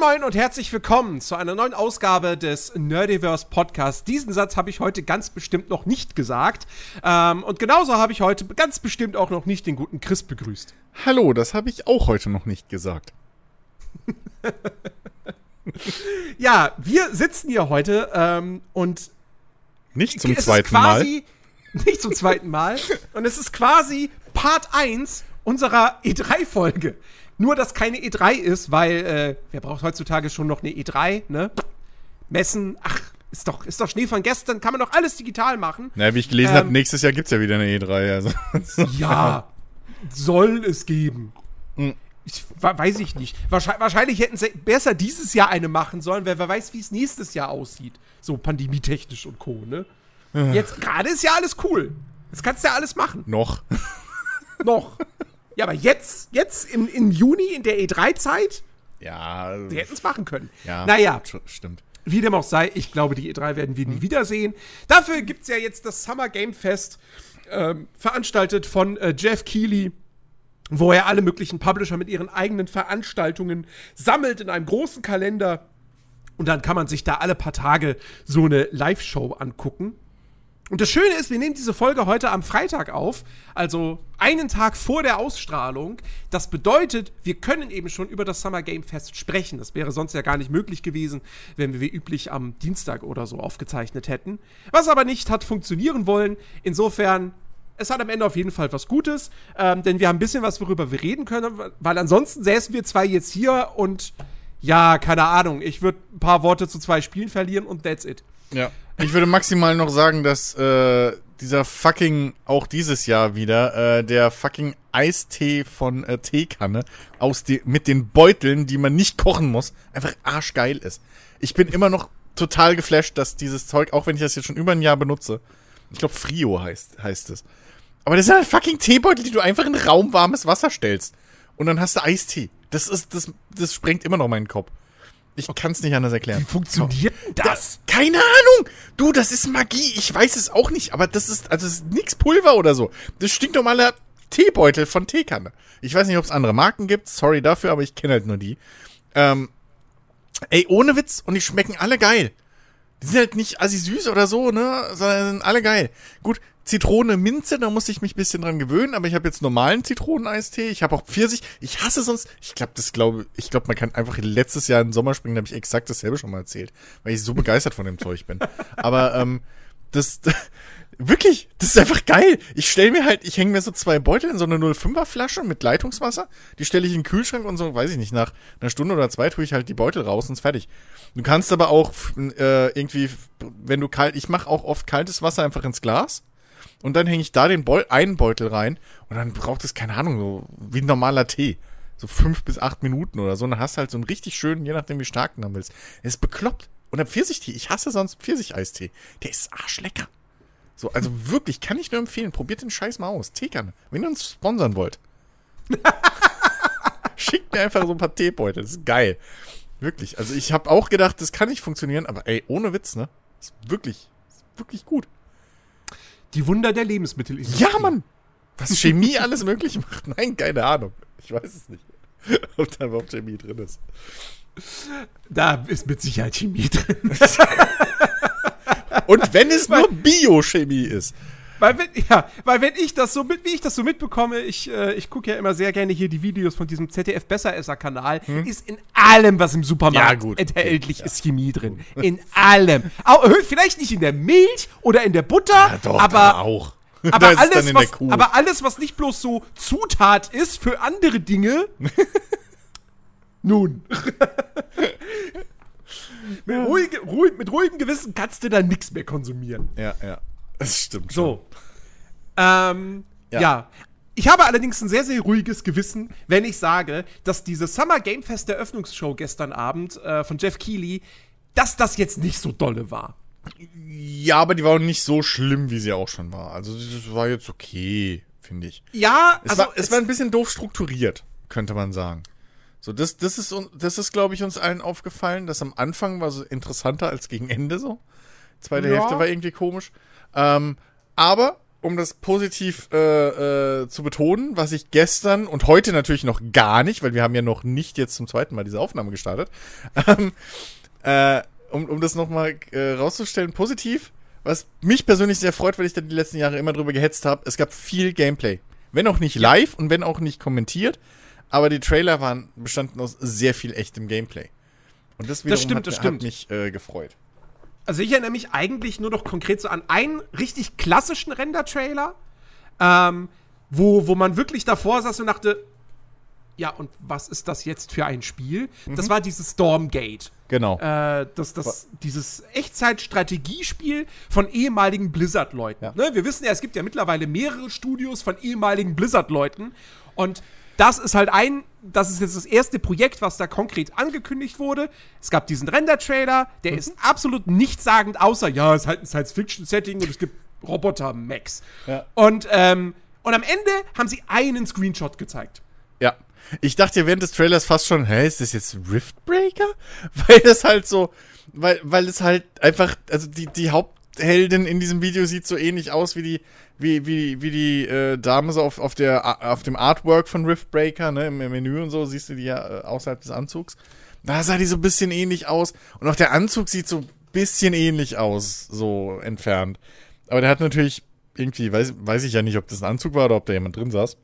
Moin Moin und herzlich willkommen zu einer neuen Ausgabe des Nerdiverse Podcasts. Diesen Satz habe ich heute ganz bestimmt noch nicht gesagt. Ähm, und genauso habe ich heute ganz bestimmt auch noch nicht den guten Chris begrüßt. Hallo, das habe ich auch heute noch nicht gesagt. ja, wir sitzen hier heute ähm, und nicht zum zweiten quasi, Mal. Nicht zum zweiten Mal. und es ist quasi Part 1 unserer E3-Folge. Nur, dass keine E3 ist, weil äh, wer braucht heutzutage schon noch eine E3, ne? Messen, ach, ist doch, ist doch Schnee von gestern, kann man doch alles digital machen. Naja, wie ich gelesen ähm, habe, nächstes Jahr gibt es ja wieder eine E3. Also. Ja, soll es geben. Mhm. Ich, weiß ich nicht. Wahrscheinlich, wahrscheinlich hätten sie besser dieses Jahr eine machen sollen, weil wer weiß, wie es nächstes Jahr aussieht. So pandemietechnisch und Co., ne? Jetzt gerade ist ja alles cool. Jetzt kannst du ja alles machen. Noch. Noch. Ja, aber jetzt, jetzt im, im Juni, in der E3-Zeit, ja. Sie hätten es machen können. Ja, naja. Stimmt. Wie dem auch sei, ich glaube, die E3 werden wir nie hm. wiedersehen. Dafür gibt es ja jetzt das Summer Game Fest, ähm, veranstaltet von äh, Jeff Keighley, wo er alle möglichen Publisher mit ihren eigenen Veranstaltungen sammelt in einem großen Kalender. Und dann kann man sich da alle paar Tage so eine Live-Show angucken. Und das Schöne ist, wir nehmen diese Folge heute am Freitag auf, also einen Tag vor der Ausstrahlung. Das bedeutet, wir können eben schon über das Summer Game Fest sprechen. Das wäre sonst ja gar nicht möglich gewesen, wenn wir wie üblich am Dienstag oder so aufgezeichnet hätten. Was aber nicht hat funktionieren wollen. Insofern, es hat am Ende auf jeden Fall was Gutes, ähm, denn wir haben ein bisschen was, worüber wir reden können, weil ansonsten säßen wir zwei jetzt hier und ja, keine Ahnung, ich würde ein paar Worte zu zwei Spielen verlieren und that's it. Ja. Ich würde maximal noch sagen, dass äh, dieser fucking, auch dieses Jahr wieder, äh, der fucking Eistee von äh, Teekanne aus die, mit den Beuteln, die man nicht kochen muss, einfach arschgeil ist. Ich bin immer noch total geflasht, dass dieses Zeug, auch wenn ich das jetzt schon über ein Jahr benutze, ich glaube Frio heißt, heißt es. Aber das sind halt fucking Teebeutel, die du einfach in raumwarmes Wasser stellst. Und dann hast du Eistee. Das ist, das, das sprengt immer noch meinen Kopf. Ich okay. kann es nicht anders erklären. Wie funktioniert das? das? Keine Ahnung. Du, das ist Magie. Ich weiß es auch nicht. Aber das ist, also das ist nix Pulver oder so. Das stinknormaler Teebeutel von Teekanne. Ich weiß nicht, ob es andere Marken gibt. Sorry dafür, aber ich kenne halt nur die. Ähm, ey, ohne Witz. Und die schmecken alle geil. Die sind halt nicht assi süß oder so, ne? Sondern sind alle geil. Gut, Zitrone, Minze, da musste ich mich ein bisschen dran gewöhnen, aber ich habe jetzt normalen Zitroneneistee. Ich habe auch Pfirsich. Ich hasse sonst, ich glaube, das glaube ich, glaube, man kann einfach letztes Jahr im Sommer springen, da habe ich exakt dasselbe schon mal erzählt, weil ich so begeistert von dem Zeug bin. Aber ähm, das wirklich, das ist einfach geil. Ich stelle mir halt, ich hänge mir so zwei Beutel in so eine 05er Flasche mit Leitungswasser, die stelle ich in den Kühlschrank und so, weiß ich nicht, nach einer Stunde oder zwei tue ich halt die Beutel raus und ist fertig. Du kannst aber auch äh, irgendwie, wenn du kalt, ich mache auch oft kaltes Wasser einfach ins Glas und dann hänge ich da den Beu einen Beutel rein und dann braucht es, keine Ahnung, so wie ein normaler Tee. So fünf bis acht Minuten oder so. Und dann hast du halt so einen richtig schönen, je nachdem wie stark du haben willst. Er ist bekloppt. Und der Pfirsichtee, ich hasse sonst Pfirsicheistee. Der ist arschlecker. So, also wirklich, kann ich nur empfehlen. Probiert den Scheiß mal aus. Teekerne. Wenn ihr uns sponsern wollt. Schickt mir einfach so ein paar Teebeutel. Das ist geil. Wirklich. Also ich habe auch gedacht, das kann nicht funktionieren, aber ey, ohne Witz, ne? Ist wirklich, ist wirklich gut. Die Wunder der Lebensmittelindustrie. Ja, Mann! Was Chemie alles möglich macht. Nein, keine Ahnung. Ich weiß es nicht. Ob da überhaupt Chemie drin ist. Da ist mit Sicherheit Chemie drin. Und wenn es nur Biochemie ist. Weil wenn, ja, weil wenn ich das so mit, wie ich das so mitbekomme, ich, äh, ich gucke ja immer sehr gerne hier die Videos von diesem ZDF Besseresser-Kanal, hm? ist in allem, was im Supermarkt ja, enthältlich okay, ist, Chemie drin. In allem. Auch, vielleicht nicht in der Milch oder in der Butter, ja, doch, aber auch. Aber alles, was, aber alles, was nicht bloß so Zutat ist für andere Dinge. nun. mit, ruhig, ruhig, mit ruhigem Gewissen kannst du da nichts mehr konsumieren. Ja, ja. Das stimmt. So. Ähm, ja. ja. Ich habe allerdings ein sehr, sehr ruhiges Gewissen, wenn ich sage, dass diese Summer Game Fest Eröffnungsshow gestern Abend äh, von Jeff Keighley, dass das jetzt nicht so dolle war. Ja, aber die war auch nicht so schlimm, wie sie auch schon war. Also, das war jetzt okay, finde ich. Ja, es also. War, es, es war ein bisschen doof strukturiert, könnte man sagen. So, das, das ist, das ist, glaube ich, uns allen aufgefallen, dass am Anfang war so interessanter als gegen Ende so. Zweite ja. Hälfte war irgendwie komisch. Ähm, aber um das positiv äh, äh, zu betonen, was ich gestern und heute natürlich noch gar nicht, weil wir haben ja noch nicht jetzt zum zweiten Mal diese Aufnahme gestartet, ähm, äh, um, um das nochmal äh, rauszustellen, positiv, was mich persönlich sehr freut, weil ich da die letzten Jahre immer drüber gehetzt habe, es gab viel Gameplay. Wenn auch nicht live und wenn auch nicht kommentiert, aber die Trailer waren bestanden aus sehr viel echtem Gameplay. Und das, Das stimmt, hat, das hat mich äh, gefreut. Also ich erinnere mich eigentlich nur noch konkret so an einen richtig klassischen Render-Trailer, ähm, wo, wo man wirklich davor saß und dachte, ja, und was ist das jetzt für ein Spiel? Das war dieses Stormgate. Genau. Äh, das, das, dieses Echtzeit-Strategiespiel von ehemaligen Blizzard-Leuten. Ja. Ne? Wir wissen ja, es gibt ja mittlerweile mehrere Studios von ehemaligen Blizzard-Leuten. Und das ist halt ein, das ist jetzt das erste Projekt, was da konkret angekündigt wurde. Es gab diesen Render-Trailer, der ist absolut nichtssagend, außer, ja, es ist halt ein Science-Fiction-Setting und es gibt Roboter-Max. Ja. Und, ähm, und am Ende haben sie einen Screenshot gezeigt. Ja. Ich dachte ja während des Trailers fast schon, hä, ist das jetzt Riftbreaker? Weil das halt so, weil, weil es halt einfach, also die, die Hauptheldin in diesem Video sieht so ähnlich aus wie die, wie, wie, wie die äh, Dame so auf, auf, der, auf dem Artwork von Riftbreaker, ne, im, im Menü und so, siehst du die ja äh, außerhalb des Anzugs. Da sah die so ein bisschen ähnlich aus. Und auch der Anzug sieht so ein bisschen ähnlich aus, so entfernt. Aber der hat natürlich irgendwie, weiß, weiß ich ja nicht, ob das ein Anzug war oder ob da jemand drin saß.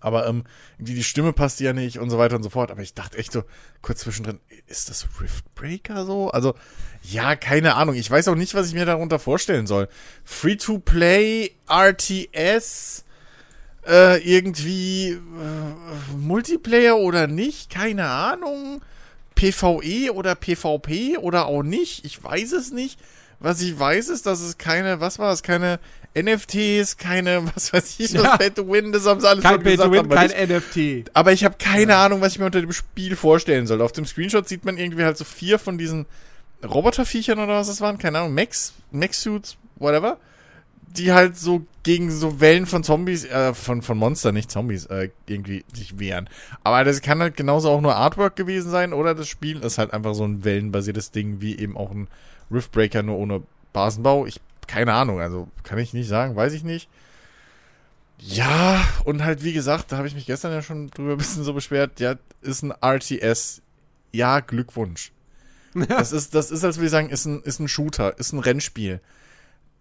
Aber ähm, irgendwie die Stimme passt ja nicht und so weiter und so fort. Aber ich dachte echt so kurz zwischendrin, ist das Riftbreaker so? Also, ja, keine Ahnung. Ich weiß auch nicht, was ich mir darunter vorstellen soll. Free-to-play, RTS, äh, irgendwie äh, Multiplayer oder nicht? Keine Ahnung. PvE oder PvP oder auch nicht? Ich weiß es nicht. Was ich weiß ist, dass es keine, was war es, keine NFTs, keine, was weiß ich, was Ja. Pay to Win, das haben sie alles Kein schon gesagt. Pay-to-Win, aber kein nicht- NFT. aber ich habe keine Ahnung, was ich mir unter dem Spiel vorstellen soll. Auf dem Screenshot sieht man irgendwie halt so vier von diesen Roboterviechern oder was das waren, keine Ahnung, Max, Max-Suits, whatever, die halt so gegen so Wellen von Zombies, äh, von, von Monster, nicht Zombies, äh, irgendwie sich wehren. Aber das kann halt genauso auch nur Artwork gewesen sein oder das Spiel ist halt einfach so ein wellenbasiertes Ding, wie eben auch ein Riftbreaker, nur ohne Basenbau. Ich, keine Ahnung, also kann ich nicht sagen, weiß ich nicht. Ja, und halt, wie gesagt, da habe ich mich gestern ja schon drüber ein bisschen so beschwert, ja, ist ein RTS. Ja, Glückwunsch. Das ist, das ist, als würde ich sagen, ist ein, ist ein Shooter, ist ein Rennspiel.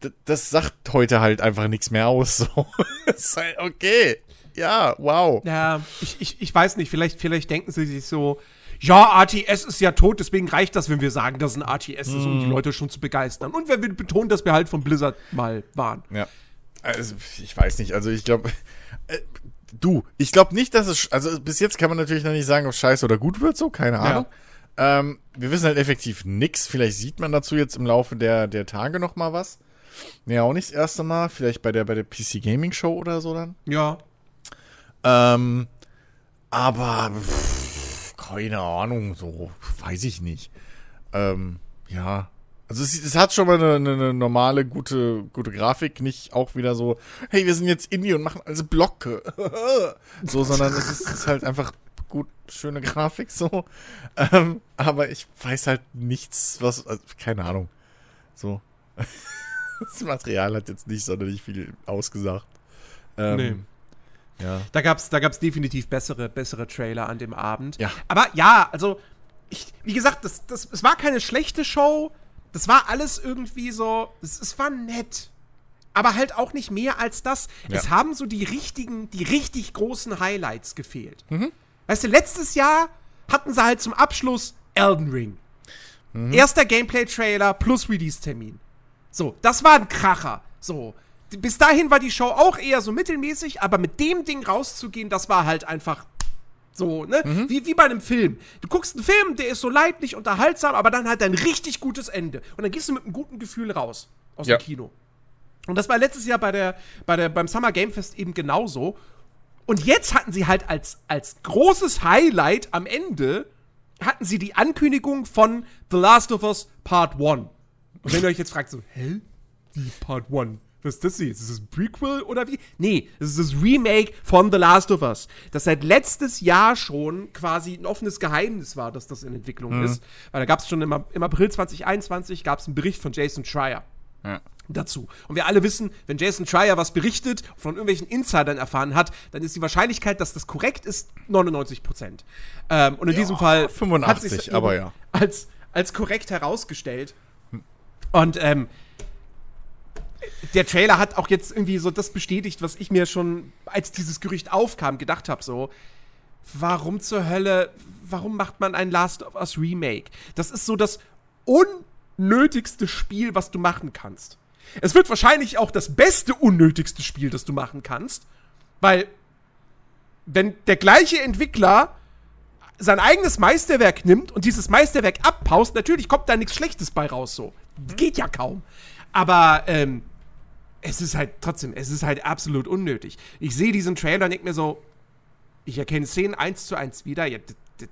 D das sagt heute halt einfach nichts mehr aus. So. ist halt okay. Ja, wow. Ja, ich, ich, ich weiß nicht, vielleicht, vielleicht denken sie sich so, ja, RTS ist ja tot, deswegen reicht das, wenn wir sagen, dass es ein RTS ist, um die Leute schon zu begeistern. Und wenn wir betonen, dass wir halt von Blizzard mal waren. Ja. Also, ich weiß nicht. Also, ich glaube, äh, du, ich glaube nicht, dass es, also bis jetzt kann man natürlich noch nicht sagen, ob es scheiße oder gut wird, so, keine Ahnung. Ähm, wir wissen halt effektiv nix. Vielleicht sieht man dazu jetzt im Laufe der, der Tage noch mal was. Nee, auch nicht das erste Mal. Vielleicht bei der, bei der PC Gaming Show oder so dann. Ja. Ähm, aber pff, keine Ahnung, so weiß ich nicht. Ähm, ja. Also es, es hat schon mal eine, eine, normale, gute, gute Grafik, nicht auch wieder so, hey, wir sind jetzt Indie und machen also Blocke. so, sondern es ist, ist halt einfach gut, schöne Grafik so. Ähm, aber ich weiß halt nichts, was, also, keine Ahnung. So. das Material hat jetzt nicht sonderlich viel ausgesagt. Ähm, Nee. Ja. Da gab's, da gab's definitiv bessere, bessere Trailer an dem Abend. Ja. Aber ja, also, ich, wie gesagt, das, das, es war keine schlechte Show. Das war alles irgendwie so, es, es war nett. Aber halt auch nicht mehr als das. Ja. Es haben so die richtigen, die richtig großen Highlights gefehlt. Mhm. Weißt du, letztes Jahr hatten sie halt zum Abschluss Elden Ring. Mhm. Erster Gameplay-Trailer plus Release-Termin. So, das war ein Kracher. So. Bis dahin war die Show auch eher so mittelmäßig, aber mit dem Ding rauszugehen, das war halt einfach so, ne? Mhm. Wie, wie bei einem Film. Du guckst einen Film, der ist so leidlich, unterhaltsam, aber dann hat er ein richtig gutes Ende. Und dann gehst du mit einem guten Gefühl raus aus Ja. dem Kino. Und das war letztes Jahr bei der, bei der, beim Summer Game Fest eben genauso. Und jetzt hatten sie halt als, als großes Highlight am Ende, hatten sie die Ankündigung von The Last of Us Part 1. Und wenn ihr euch jetzt fragt, so, hä? Wie Part 1? Was ist das jetzt? Ist das ein Prequel oder wie? Nee, das ist das Remake von The Last of Us. Das seit letztes Jahr schon quasi ein offenes Geheimnis war, dass das in Entwicklung ist. Weil da gab es schon im, im April 2021 gab es einen Bericht von Jason Schreier. Ja. dazu. Und wir alle wissen, wenn Jason Schreier was berichtet, von irgendwelchen Insidern erfahren hat, dann ist die Wahrscheinlichkeit, dass das korrekt ist, 99 Prozent. Ähm, und in diesem Fall 85, sich's aber eben ja. als, als korrekt herausgestellt. Und ähm, der Trailer hat auch jetzt irgendwie so das bestätigt, was ich mir schon, als dieses Gerücht aufkam, gedacht habe, so, warum zur Hölle, warum macht man ein Last of Us Remake? Das ist so das unnötigste Spiel, was du machen kannst. Es wird wahrscheinlich auch das beste unnötigste Spiel, das du machen kannst, weil wenn der gleiche Entwickler sein eigenes Meisterwerk nimmt und dieses Meisterwerk abpaust, natürlich kommt da nichts Schlechtes bei raus, so. Geht ja kaum. Aber, ähm, es ist halt trotzdem, es ist halt absolut unnötig. Ich sehe diesen Trailer und denke mir so, ich erkenne Szenen eins zu eins wieder. Ja,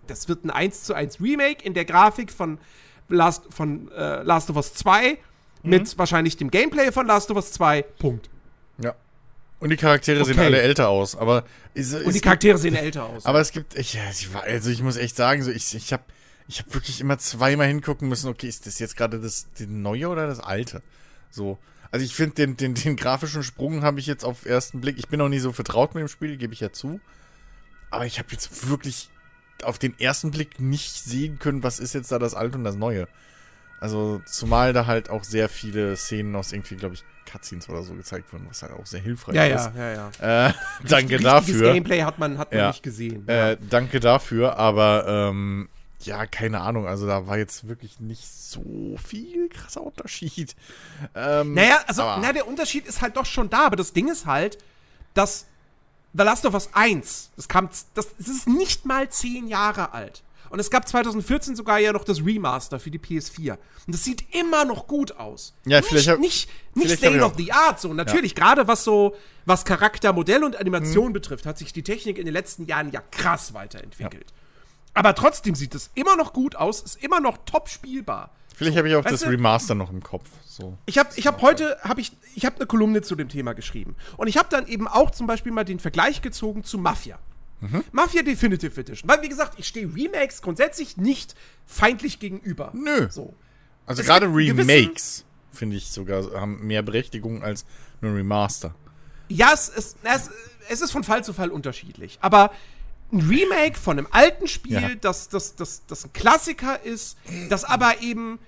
das wird ein 1 zu 1 Remake in der Grafik von Last, von, äh, Last of Us 2 mit wahrscheinlich dem Gameplay von Last of Us 2. Punkt. Ja. Und die Charaktere sehen Okay. alle älter aus, aber ist, Und die Charaktere sehen älter aus. Aber es gibt, ich, also ich muss echt sagen, so ich, ich habe ich hab wirklich immer zweimal hingucken müssen, okay, ist das jetzt gerade das, das neue oder das alte? So. Also ich finde den, den, den grafischen Sprung habe ich jetzt auf ersten Blick, ich bin noch nie so vertraut mit dem Spiel, gebe ich ja zu. Aber ich habe jetzt wirklich auf den ersten Blick nicht sehen können, was ist jetzt da das alte und das neue. Also zumal da halt auch sehr viele Szenen aus irgendwie, glaube ich, Cutscenes oder so gezeigt wurden, was halt auch sehr hilfreich ja, ist. ja, ja, ja. Äh, danke Richtiges dafür. Gameplay hat man, hat man Ja. nicht gesehen. Äh, danke dafür, aber ähm, ja, keine Ahnung. Also da war jetzt wirklich nicht so viel krasser Unterschied. Ähm, Naja, also, na, der Unterschied ist halt doch schon da, aber das Ding ist halt, dass The Last of Us 1, das kam, das, das ist nicht mal zehn Jahre alt. Und es gab 2014 sogar ja noch das Remaster für die PS4. Und das sieht immer noch gut aus. Ja, nicht, vielleicht hab- nicht, nicht vielleicht State of the Art so. Natürlich, gerade was so, was Charakter, Modell und Animation betrifft, hat sich die Technik in den letzten Jahren ja krass weiterentwickelt. Aber trotzdem sieht es immer noch gut aus, ist immer noch top spielbar. Vielleicht habe ich auch Weißt das du- Remaster noch im Kopf. So. Ich habe ich hab heute hab ich, ich hab eine Kolumne zu dem Thema geschrieben. Und ich habe dann eben auch zum Beispiel mal den Vergleich gezogen zu Mafia. Mhm. Mafia Definitive Edition. Weil, wie gesagt, ich stehe Remakes grundsätzlich nicht feindlich gegenüber. Nö. So. Also Es gerade Remakes, finde ich sogar, haben mehr Berechtigung als nur Remaster. Ja, es, es, es, es ist von Fall zu Fall unterschiedlich. Aber ein Remake von einem alten Spiel, Ja. das, das, das, das ein Klassiker ist, das aber eben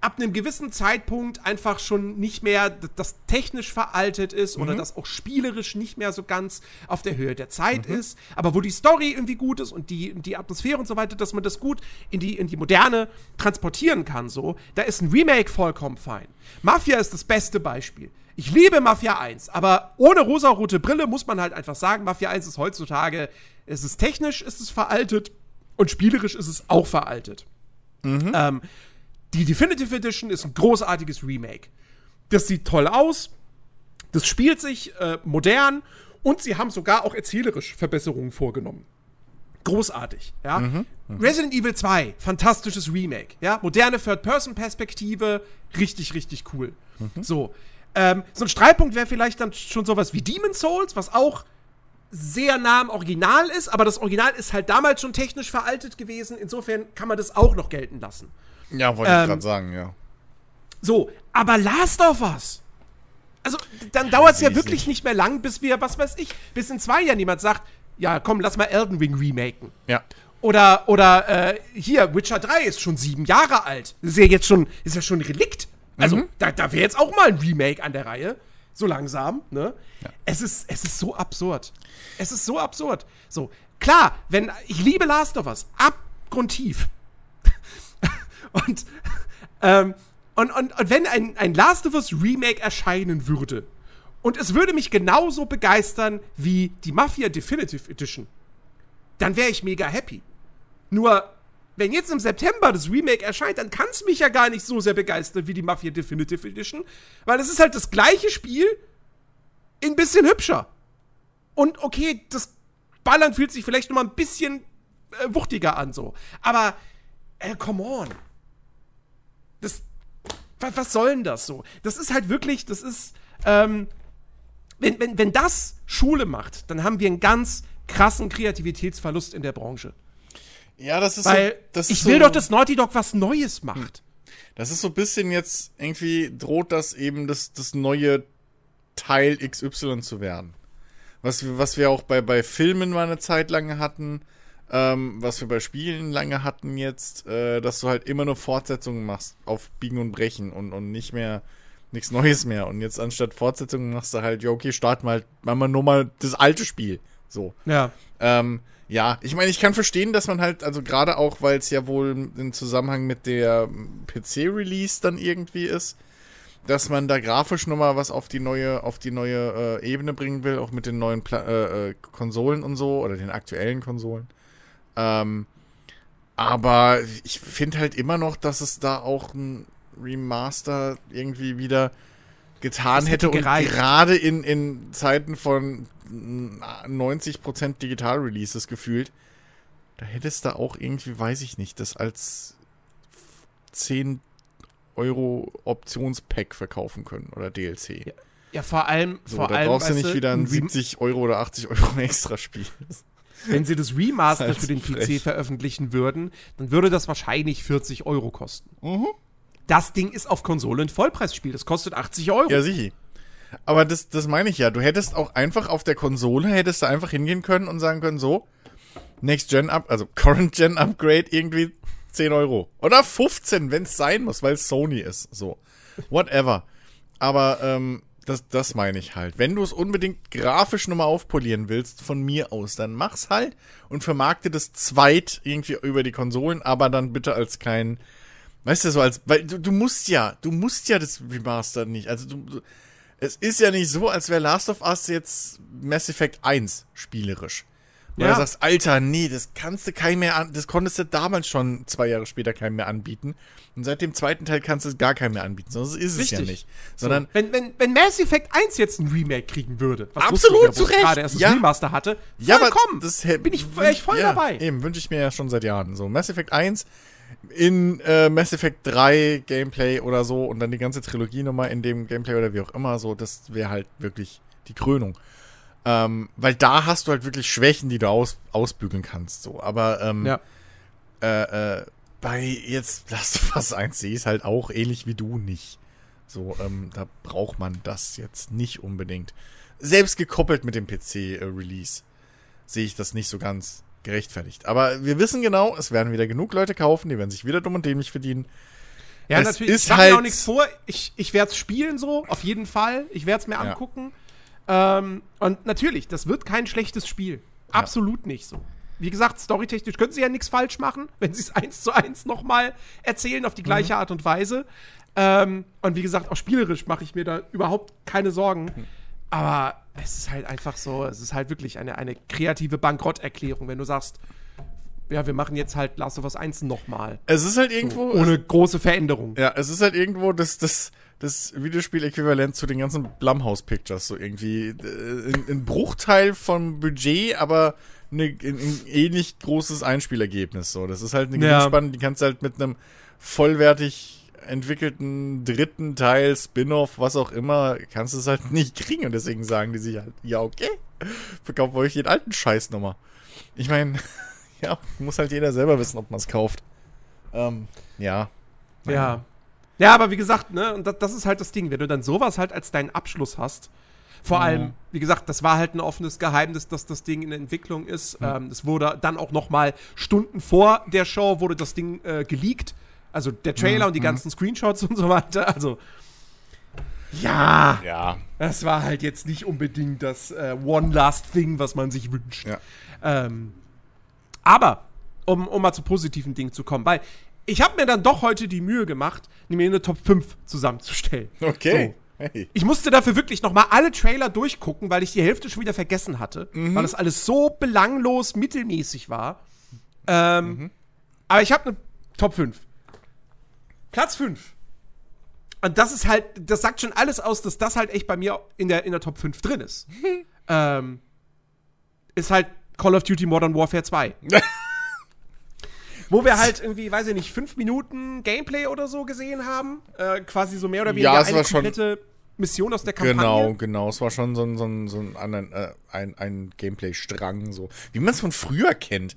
ab einem gewissen Zeitpunkt einfach schon nicht mehr, das technisch veraltet ist oder das auch spielerisch nicht mehr so ganz auf der Höhe der Zeit ist, aber wo die Story irgendwie gut ist und die, die Atmosphäre und so weiter, dass man das gut in die, in die Moderne transportieren kann, so, da ist ein Remake vollkommen fein. Mafia ist das beste Beispiel. Ich liebe Mafia 1, aber ohne rosarote Brille muss man halt einfach sagen, Mafia 1 ist heutzutage, es ist technisch, ist es veraltet und spielerisch ist es auch veraltet. Ähm, die Definitive Edition ist ein großartiges Remake. Das sieht toll aus, das spielt sich äh, modern und sie haben sogar auch erzählerisch Verbesserungen vorgenommen. Großartig, ja. Resident Evil 2, fantastisches Remake, ja. Moderne Third-Person-Perspektive, richtig, richtig cool. So. Ähm, so ein Streitpunkt wäre vielleicht dann schon sowas wie Demon's Souls, was auch sehr nah am Original ist, aber das Original ist halt damals schon technisch veraltet gewesen. Insofern kann man das auch noch gelten lassen. Ja, wollte Ähm, ich gerade sagen, ja. So, aber Last of Us. Also, dann dauert es ja wirklich nicht. mehr lang, bis wir, was weiß ich, bis in zwei Jahren jemand sagt, ja, komm, lass mal Elden Ring remaken. Ja. Oder, oder, äh, hier, Witcher 3 ist schon sieben Jahre alt. Das ist ja jetzt schon, ist ja schon ein Relikt. Also, Mhm. da, da wäre jetzt auch mal ein Remake an der Reihe. So langsam, ne? Es, ist, es ist so absurd. Es ist so absurd. So, klar, wenn, ich liebe Last of Us, abgrundtief. Und, ähm, und, und, und wenn ein, ein Last of Us Remake erscheinen würde, und es würde mich genauso begeistern wie die Mafia Definitive Edition, dann wäre ich mega happy. Nur, wenn jetzt im September das Remake erscheint, dann kann es mich ja gar nicht so sehr begeistern wie die Mafia Definitive Edition, weil es ist halt das gleiche Spiel ein bisschen hübscher. Und okay, das Ballern fühlt sich vielleicht noch mal ein bisschen äh, wuchtiger an so. Aber, äh, come on. Das, was, was soll denn das so? Das ist halt wirklich, das ist, ähm, wenn, wenn, wenn das Schule macht, dann haben wir einen ganz krassen Kreativitätsverlust in der Branche. Ja, das ist Weil so, das ich ist will so, doch, dass Naughty Dog was Neues macht. Das ist so ein bisschen jetzt irgendwie droht das eben das, das neue Teil XY zu werden. Was wir, was wir auch bei, bei Filmen mal eine Zeit lang hatten, ähm, was wir bei Spielen lange hatten jetzt, äh, dass du halt immer nur Fortsetzungen machst auf Biegen und Brechen und, und nicht mehr nichts Neues mehr. Und jetzt anstatt Fortsetzungen machst du halt, ja, okay, starten wir halt, machen wir nur mal das alte Spiel. So. Ja. Ähm, ja, ich meine, ich kann verstehen, dass man halt, also gerade auch, weil es ja wohl im Zusammenhang mit der PC-Release dann irgendwie ist, dass man da grafisch nochmal was auf die neue, auf die neue äh, Ebene bringen will, auch mit den neuen Pla äh, äh, Konsolen und so, oder den aktuellen Konsolen. Ähm, aber ich finde halt immer noch, dass es da auch ein Remaster irgendwie wieder getan hätte, hätte und gerade in, in Zeiten von 90% Digital-Releases gefühlt, da hättest du auch irgendwie, weiß ich nicht, das als 10 Euro Optionspack verkaufen können oder DLC. Ja, Ja, vor allem, So, vor da allem, brauchst du nicht wieder ein ein Rem- 70 Euro oder 80 Euro extra Spiel. Wenn sie das Remaster Das für den frech. PC veröffentlichen würden, dann würde das wahrscheinlich 40 Euro kosten. Mhm. Das Ding ist auf Konsole ein Vollpreisspiel. Das kostet 80 Euro. Ja, sicher. Aber das, das meine ich ja. Du hättest auch einfach auf der Konsole, hättest du einfach hingehen können und sagen können, so, Next Gen Up, also Current Gen Upgrade irgendwie 10 Euro. Oder 15, wenn es sein muss, weil es Sony ist. So. Whatever. Aber ähm, das, das meine ich halt. Wenn du es unbedingt grafisch nochmal aufpolieren willst, von mir aus, dann mach's halt und vermarkte das zweit irgendwie über die Konsolen, aber dann bitte als kleinen, weißt du, so als, weil du, du musst ja, du musst ja das Remaster nicht. Also du, du es ist ja nicht so, als wäre Last of Us jetzt Mass Effect 1 spielerisch. Weil Ja. du sagst, Alter, nee, das kannst du keinem mehr an, das konntest du damals schon zwei Jahre später keinem mehr anbieten. Und seit dem zweiten Teil kannst du es gar keinem mehr anbieten. Sonst ist es ja Richtig. nicht. Sondern, so, wenn, wenn, wenn Mass Effect 1 jetzt ein Remake kriegen würde, was Absolut, zu Recht. gerade erst das Ja. Remaster hatte, ja, aber das bin ich, wünsch- ich voll ja, dabei. Eben, wünsche ich mir ja schon seit Jahren. So, Mass Effect 1 in äh, Mass Effect 3 Gameplay oder so und dann die ganze Trilogie nochmal in dem Gameplay oder wie auch immer, so, das wäre halt wirklich die Krönung. Ähm, weil da hast du halt wirklich Schwächen, die du aus, ausbügeln kannst, so. Aber ähm, Ja. äh, äh, bei jetzt Last of Us 1 sehe ich es halt auch ähnlich wie du nicht. So, ähm, da braucht man das jetzt nicht unbedingt. Selbst gekoppelt mit dem PC-Release sehe ich das nicht so ganz gerechtfertigt. Aber wir wissen genau, es werden wieder genug Leute kaufen, die werden sich wieder dumm und dämlich verdienen. Ja, Es natürlich. ist ich mache mir halt- auch nichts vor. Ich, ich werde es spielen so, auf jeden Fall. Ich werde es mir Ja. angucken. Ähm, und natürlich, das wird kein schlechtes Spiel. Absolut nicht so. Wie gesagt, storytechnisch können sie ja nichts falsch machen, wenn sie es eins zu eins nochmal erzählen, auf die gleiche Mhm. Art und Weise. Ähm, und wie gesagt, auch spielerisch mache ich mir da überhaupt keine Sorgen. Mhm. Aber es ist halt einfach so, es ist halt wirklich eine, eine kreative Bankrotterklärung, wenn du sagst, ja, wir machen jetzt halt Last of Us 1 nochmal. Es ist halt irgendwo. Ohne große Veränderung. Ja, es ist halt irgendwo das, das, das Videospiel-Äquivalent zu den ganzen Blumhouse-Pictures. So irgendwie äh, ein, Bruchteil vom Budget, aber eine, ein, ein ähnlich großes Einspielergebnis. So, das ist halt eine Ja. Gewinnspanne, die kannst du halt mit einem vollwertig entwickelten dritten Teil, Spin-off, was auch immer, kannst du es halt nicht kriegen. Und deswegen sagen die sich halt, ja, okay, verkaufen wir euch den alten Scheiß nochmal. Ich meine, ja, muss halt jeder selber wissen, ob man es kauft. Ähm, ja. Ja. Ja, aber wie gesagt, ne, und das, das ist halt das Ding, wenn du dann sowas halt als deinen Abschluss hast. Vor allem, wie gesagt, das war halt ein offenes Geheimnis, dass das Ding in Entwicklung ist. Ähm, es wurde dann auch noch mal Stunden vor der Show wurde das Ding äh, geleakt. Also der Trailer und die ganzen Screenshots und so weiter. Also ja, Ja, das war halt jetzt nicht unbedingt das äh, One Last Thing, was man sich wünscht. Ja. Ähm, aber, um, um mal zu positiven Dingen zu kommen, weil ich habe mir dann doch heute die Mühe gemacht, mir eine Top 5 zusammenzustellen. Okay. Hey. Ich musste dafür wirklich noch mal alle Trailer durchgucken, weil ich die Hälfte schon wieder vergessen hatte, weil das alles so belanglos mittelmäßig war. Ähm, Aber ich habe eine Top 5. Platz 5. Und das ist halt, das sagt schon alles aus, dass das halt echt bei mir in der, in der Top 5 drin ist. ähm, ist halt Call of Duty Modern Warfare 2. Wo wir halt irgendwie, weiß ich nicht, fünf Minuten Gameplay oder so gesehen haben. Äh, quasi so mehr oder weniger Ja, es eine war schon- komplette Mission aus der Kampagne. Genau, genau. Es war schon so ein, so ein, so ein, äh, ein, ein Gameplay-Strang, so. Wie man es von früher kennt.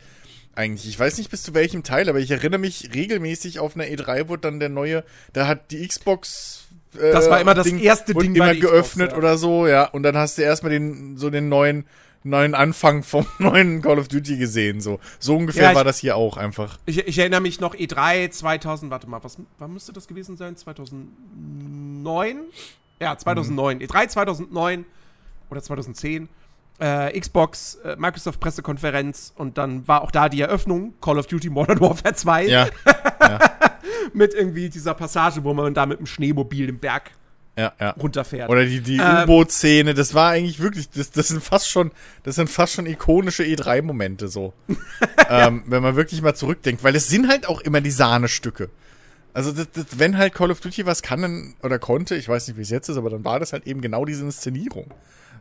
eigentlich. Ich weiß nicht bis zu welchem Teil, aber ich erinnere mich regelmäßig auf einer E3 wurde dann der neue, da hat die Xbox äh, das war immer das erste Ding immer geöffnet Xbox, ja. oder so, ja, und dann hast du erstmal den so den neuen neuen Anfang vom neuen Call of Duty gesehen so. So ungefähr ja, ich, war das hier auch einfach. Ich, ich, erinnere mich noch E3 2000, warte mal, was wann müsste das gewesen sein? 2009? Ja, 2009. Mhm. E3 2009 oder 2010 äh, Xbox, äh, Microsoft Pressekonferenz und dann war auch da die Eröffnung Call of Duty Modern Warfare 2. Ja. ja. mit irgendwie dieser Passage, wo man da mit dem Schneemobil den Berg ja, ja. runterfährt. Oder die, die ähm, U-Boot-Szene, das war eigentlich wirklich, das, das sind fast schon, das sind fast schon ikonische E3-Momente so. ähm, wenn man wirklich mal zurückdenkt, weil es sind halt auch immer die Sahnestücke. Also, das, das, wenn halt Call of Duty was kann dann, oder konnte, ich weiß nicht, wie es jetzt ist, aber dann war das halt eben genau diese Inszenierung.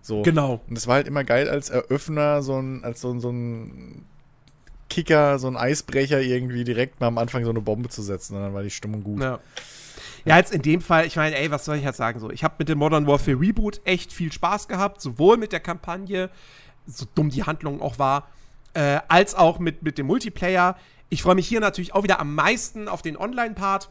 So. Genau. Und das war halt immer geil als Eröffner, so ein, als so, so ein Kicker, so ein Eisbrecher irgendwie direkt mal am Anfang so eine Bombe zu setzen. Und dann war die Stimmung gut. Ja. Ja, jetzt in dem Fall, ich meine, ey, was soll ich jetzt sagen? So, ich habe mit dem Modern Warfare Reboot echt viel Spaß gehabt, sowohl mit der Kampagne, so dumm die Handlung auch war, äh, als auch mit, mit dem Multiplayer. Ich freue mich hier natürlich auch wieder am meisten auf den Online-Part.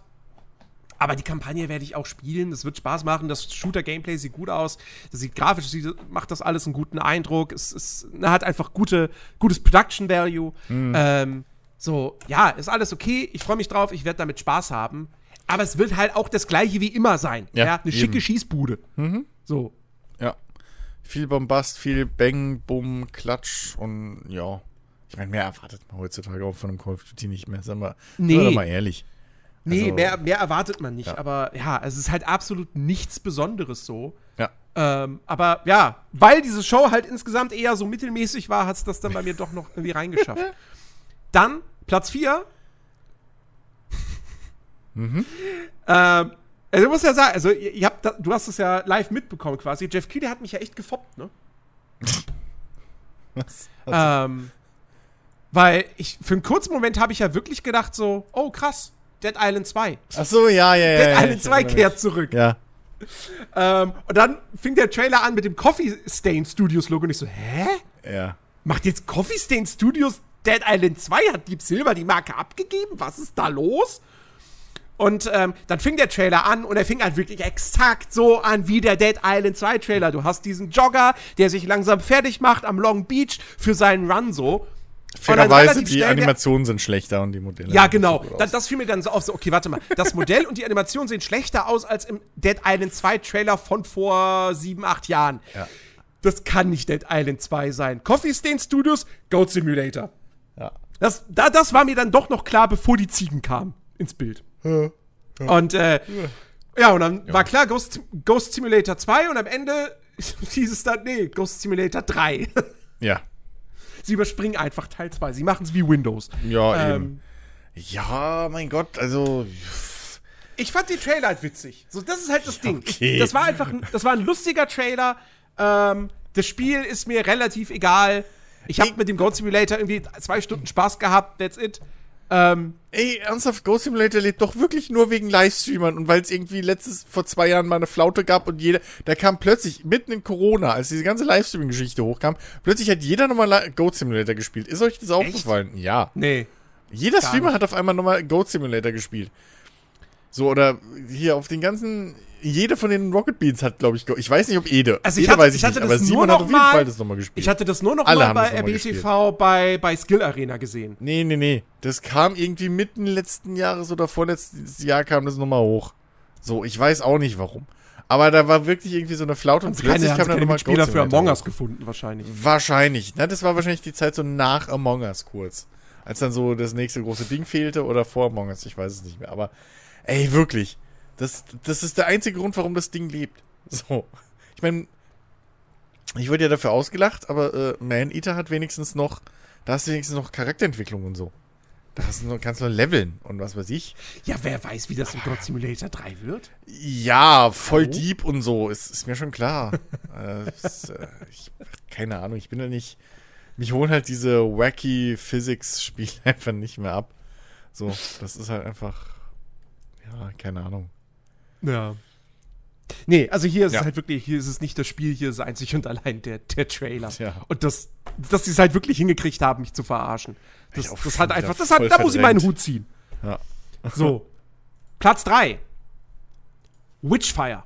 Aber die Kampagne werde ich auch spielen. Das wird Spaß machen. Das Shooter-Gameplay sieht gut aus. Das sieht grafisch, macht das alles einen guten Eindruck. Es, es hat einfach gute, gutes Production Value. Mhm. Ähm, so, ja, ist alles okay. Ich freue mich drauf. Ich werde damit Spaß haben. Aber es wird halt auch das gleiche wie immer sein. Ja, ja? Eine eben. schicke Schießbude. Mhm. So. Ja. Viel Bombast, viel Bang, Bumm, Klatsch und ja. Ich meine, mehr erwartet man heutzutage auch von einem Call of Duty nicht mehr. Sagen wir, nee. mal ehrlich. Nee, also, mehr, mehr erwartet man nicht. Ja. Aber ja, es ist halt absolut nichts Besonderes so. Ja. Ähm, aber ja, weil diese Show halt insgesamt eher so mittelmäßig war, hat es das dann bei mir doch noch irgendwie reingeschafft. dann Platz 4. mhm. ähm, also ich muss ja sagen, also ihr, ihr habt da, du hast es ja live mitbekommen quasi. Jeff Keighley hat mich ja echt gefoppt, ne? Was? Ähm, weil ich für einen kurzen Moment habe ich ja wirklich gedacht so, oh krass, Dead Island 2. Ach so, ja, ja, ja. Dead ja, Island 2 kehrt zurück. Ja. Ähm, und dann fing der Trailer an mit dem Coffee Stain Studios Logo und ich so, hä? Ja. Macht jetzt Coffee Stain Studios Dead Island 2? Hat Deep Silver die Marke abgegeben? Was ist da los? Und ähm, dann fing der Trailer an und er fing halt wirklich exakt so an wie der Dead Island 2 Trailer. Du hast diesen Jogger, der sich langsam fertig macht am Long Beach für seinen Run so. Fairerweise, die Animationen sind schlechter und die Modelle. Ja, genau. Das, das fiel mir dann so auf. So, okay, warte mal. Das Modell und die Animationen sehen schlechter aus als im Dead Island 2 Trailer von vor sieben, acht Jahren. Ja. Das kann nicht Dead Island 2 sein. Coffee Stain Studios, Goat Simulator. Ja. Das, da, das war mir dann doch noch klar, bevor die Ziegen kamen ins Bild. Ja. Ja. Und äh, ja, und dann war klar, Ghost, Ghost Simulator 2 und am Ende hieß es dann, nee, Ghost Simulator 3. Ja. Sie überspringen einfach Teil 2. Sie machen es wie Windows. Ja, ähm, eben. Ja, mein Gott, also. Ich fand den Trailer halt witzig. So, das ist halt das Ding. Okay. Das war einfach ein, das war ein lustiger Trailer. Ähm, das Spiel ist mir relativ egal. Ich habe mit dem Goat Simulator irgendwie zwei Stunden Spaß gehabt, that's it. Ähm, Ey, ernsthaft, Ghost Simulator lebt doch wirklich nur wegen Livestreamern und weil es irgendwie letztes, vor zwei Jahren mal eine Flaute gab und jeder, da kam plötzlich, mitten in Corona, als diese ganze Livestreaming-Geschichte hochkam, plötzlich hat jeder nochmal Goat Simulator gespielt. Ist euch das aufgefallen? Ja. Nee. Jeder Streamer hat auf einmal nochmal Goat Simulator gespielt. So, oder hier auf den ganzen jede von den Rocket Beans hat, glaube ich, ich weiß nicht, ob Ede. Also ich Ede hatte, weiß ich, ich hatte nicht, das aber Simon hat auf jeden Fall das nochmal gespielt. Ich hatte das nur noch Alle mal bei RBTV bei, bei Skill Arena gesehen. Nee, nee, nee. Das kam irgendwie mitten letzten Jahres oder vorletztes Jahr kam das nochmal hoch. So, ich weiß auch nicht warum. Aber da war wirklich irgendwie so eine Flaute und plötzlich keine, kam dann nochmal Spieler für Among Us gefunden, wahrscheinlich. Wahrscheinlich. Na, das war wahrscheinlich die Zeit so nach Among Us kurz. Als dann so das nächste große Ding fehlte oder vor Among Us, ich weiß es nicht mehr. Aber, ey, wirklich. Das, das ist der einzige Grund, warum das Ding lebt. So. Ich meine, ich wurde ja dafür ausgelacht, aber äh, Man Eater hat wenigstens noch, da hast du wenigstens noch Charakterentwicklung und so. Da hast du noch, kannst du noch leveln und was weiß ich. Ja, wer weiß, wie das in God Simulator 3 wird? Ja, voll oh. deep und so, ist, ist mir schon klar. äh, ist, äh, ich, keine Ahnung, ich bin ja nicht. Mich holen halt diese wacky Physics-Spiele einfach nicht mehr ab. So, das ist halt einfach. Ja, keine Ahnung. Ja. Nee, also hier ist ja. es halt wirklich, hier ist es nicht das Spiel, hier ist einzig und allein der, der Trailer. Ja. Und das, dass sie es halt wirklich hingekriegt haben, mich zu verarschen. Das, das hat einfach, das hat, da muss ich meinen. Hut ziehen. Ja. So. Platz 3. Witchfire.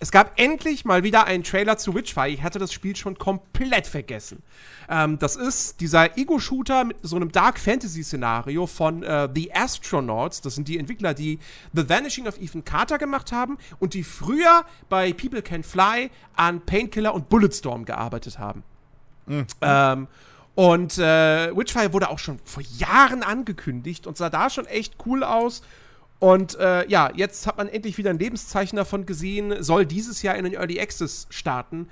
Es gab endlich mal wieder einen Trailer zu Witchfire. Ich hatte das Spiel schon komplett vergessen. Ähm, das ist dieser Ego-Shooter mit so einem Dark Fantasy-Szenario von äh, The Astronauts. Das sind die Entwickler, die The Vanishing of Ethan Carter gemacht haben und die früher bei People Can Fly an Painkiller und Bulletstorm gearbeitet haben. Ähm, und äh, Witchfire wurde auch schon vor Jahren angekündigt und sah da schon echt cool aus. Und äh, ja, jetzt hat man endlich wieder ein Lebenszeichen davon gesehen, soll dieses Jahr in den Early Access starten.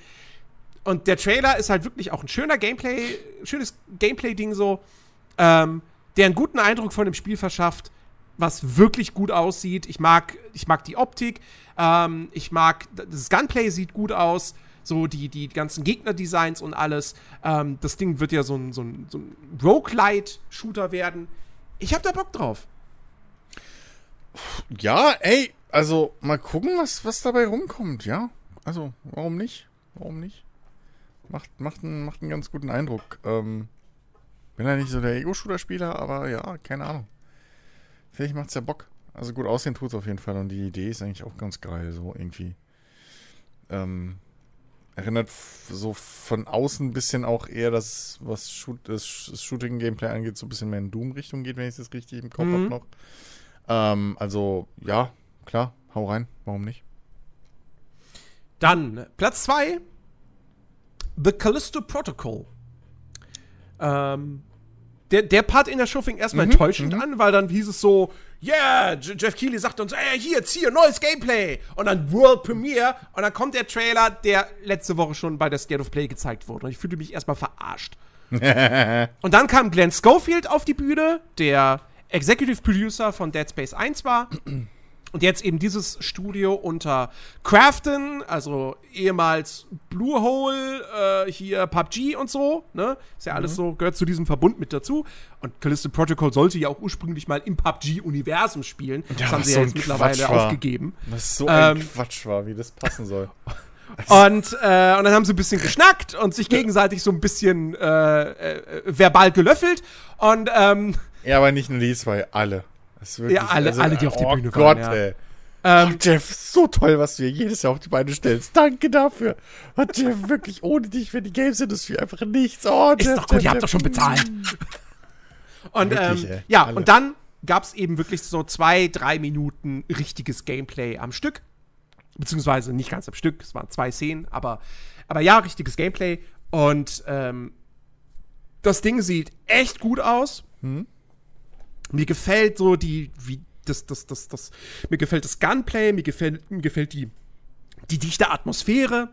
Und der Trailer ist halt wirklich auch ein schöner Gameplay, schönes Gameplay-Ding so, ähm, der einen guten Eindruck von dem Spiel verschafft, was wirklich gut aussieht. Ich mag, ich mag die Optik, ähm, ich mag, das Gunplay sieht gut aus, so die, die ganzen Gegner-Designs und alles. Ähm, das Ding wird ja so ein, so ein, so ein Roguelite-Shooter werden. Ich hab da Bock drauf. Ja, ey, also mal gucken, was, was dabei rumkommt, ja. Also, warum nicht? Warum nicht? Macht, macht, einen, macht einen ganz guten Eindruck. Ähm, bin ja nicht so der Ego-Shooter-Spieler, aber ja, keine Ahnung. Vielleicht macht's ja Bock. Also gut aussehen tut's auf jeden Fall und die Idee ist eigentlich auch ganz geil, so irgendwie. Ähm, erinnert so von außen ein bisschen auch eher, dass was Shoot, das Sh- das Shooting-Gameplay angeht, so ein bisschen mehr in Doom-Richtung geht, wenn ich das richtig im Kopf Mhm. hab noch. Ähm, also, ja, klar, hau rein, warum nicht? Dann Platz 2, The Callisto Protocol. Ähm, der, der Part in der Show fing erstmal enttäuschend an, weil dann hieß es so, yeah, Jeff Keighley sagt uns, ey, hier, hier, neues Gameplay. Und dann World Premiere. Und dann kommt der Trailer, der letzte Woche schon bei der State of Play gezeigt wurde. Und ich fühlte mich erstmal verarscht. Und dann kam Glenn Schofield auf die Bühne, der Executive Producer von Dead Space 1 war. Und jetzt eben dieses Studio unter Crafton, also ehemals Bluehole, äh, hier PUBG und so, ne? Ist ja alles so, gehört zu diesem Verbund mit dazu. Und Callisto Protocol sollte ja auch ursprünglich mal im PUBG-Universum spielen. das haben sie so ja jetzt mittlerweile Quatsch aufgegeben. Was so ein Ähm, Quatsch war, wie das passen soll. Und, äh, und dann haben sie ein bisschen geschnackt und sich gegenseitig so ein bisschen äh, äh, verbal gelöffelt. Und ähm, Ja, aber nicht nur die zwei, alle. Wirklich, Ja, alle- alle, die auf der oh Bühne Gott, waren, ey. Ähm, oh, Jeff, so toll, was du hier jedes Jahr auf die Beine stellst. Danke dafür. Oh, Jeff, wirklich, ohne dich wäre die Games-Industrie einfach nichts. Oh, Jeff, Ist doch gut, Jeff, ihr habt Jeff. doch schon bezahlt. Und Wirklich, ähm, ey. ja, Alle. und dann gab es eben wirklich so zwei, drei Minuten richtiges Gameplay am Stück. Beziehungsweise nicht ganz am Stück, es waren zwei Szenen, aber, aber ja, richtiges Gameplay. Und ähm, das Ding sieht echt gut aus. Hm? Mir gefällt so die, wie, das, das, das, das, mir gefällt das Gunplay, mir gefällt, mir gefällt die, die dichte Atmosphäre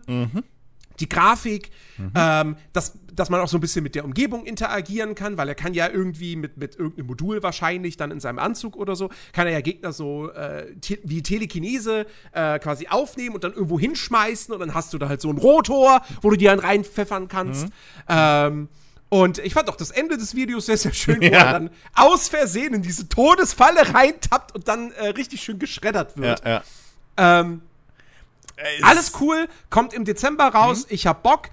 die Grafik, ähm, dass, dass man auch so ein bisschen mit der Umgebung interagieren kann, weil er kann ja irgendwie mit, mit irgendeinem Modul wahrscheinlich dann in seinem Anzug oder so, kann er ja Gegner so äh, te wie Telekinese äh, quasi aufnehmen und dann irgendwo hinschmeißen und dann hast du da halt so ein Rotor, wo du die dann reinpfeffern kannst. Ähm, und ich fand auch das Ende des Videos sehr, sehr schön, wo Ja. er dann aus Versehen in diese Todesfalle reintappt und dann äh, richtig schön geschreddert Ja, wird. ja. Ähm, Ey, es- alles cool, kommt im Dezember raus, ich hab Bock.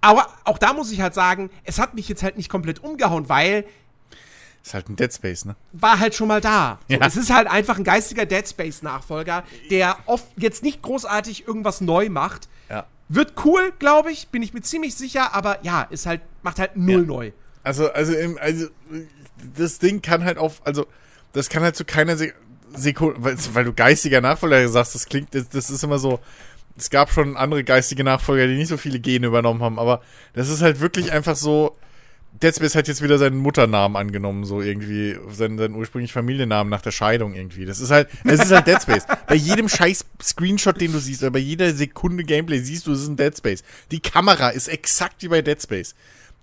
Aber auch da muss ich halt sagen, es hat mich jetzt halt nicht komplett umgehauen, weil Ist halt ein Dead Space, ne? war halt schon mal da. So, Ja. Es ist halt einfach ein geistiger Dead Space-Nachfolger, der oft jetzt nicht großartig irgendwas neu macht. Wird cool, glaube ich, bin ich mir ziemlich sicher, aber ja, ist halt, macht halt null Ja. neu. Also, also, im, also, das Ding kann halt auf, also, das kann halt zu keiner Se Sekunde, weil, weil du geistiger Nachfolger sagst, das klingt, das, das ist immer so, es gab schon andere geistige Nachfolger, die nicht so viele Gene übernommen haben, aber das ist halt wirklich einfach so, Dead Space hat jetzt wieder seinen Mutternamen angenommen, so irgendwie, seinen, seinen ursprünglichen Familiennamen nach der Scheidung irgendwie. Das ist halt, es ist halt Dead Space. bei jedem scheiß Screenshot, den du siehst, oder bei jeder Sekunde Gameplay siehst du, es ist ein Dead Space. Die Kamera ist exakt wie bei Dead Space.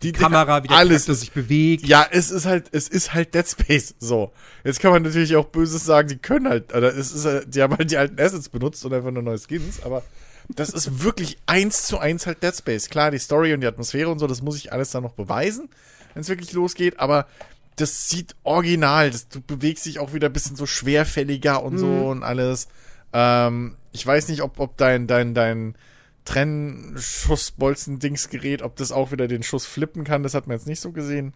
Die Kamera, wie der alles Charakter sich bewegt. ja, es ist halt, es ist halt Dead Space. So. Jetzt kann man natürlich auch Böses sagen, die können halt, oder es ist halt, die haben halt die alten Assets benutzt und einfach nur neue Skins, aber das ist wirklich eins zu eins halt Dead Space. Klar, die Story und die Atmosphäre und so, das muss ich alles dann noch beweisen, wenn es wirklich losgeht, aber das sieht original, das, du bewegst dich auch wieder ein bisschen so schwerfälliger und so und alles. Ähm, ich weiß nicht, ob, ob dein, dein, dein Trennschussbolzen-Dingsgerät, ob das auch wieder den Schuss flippen kann, das hat man jetzt nicht so gesehen.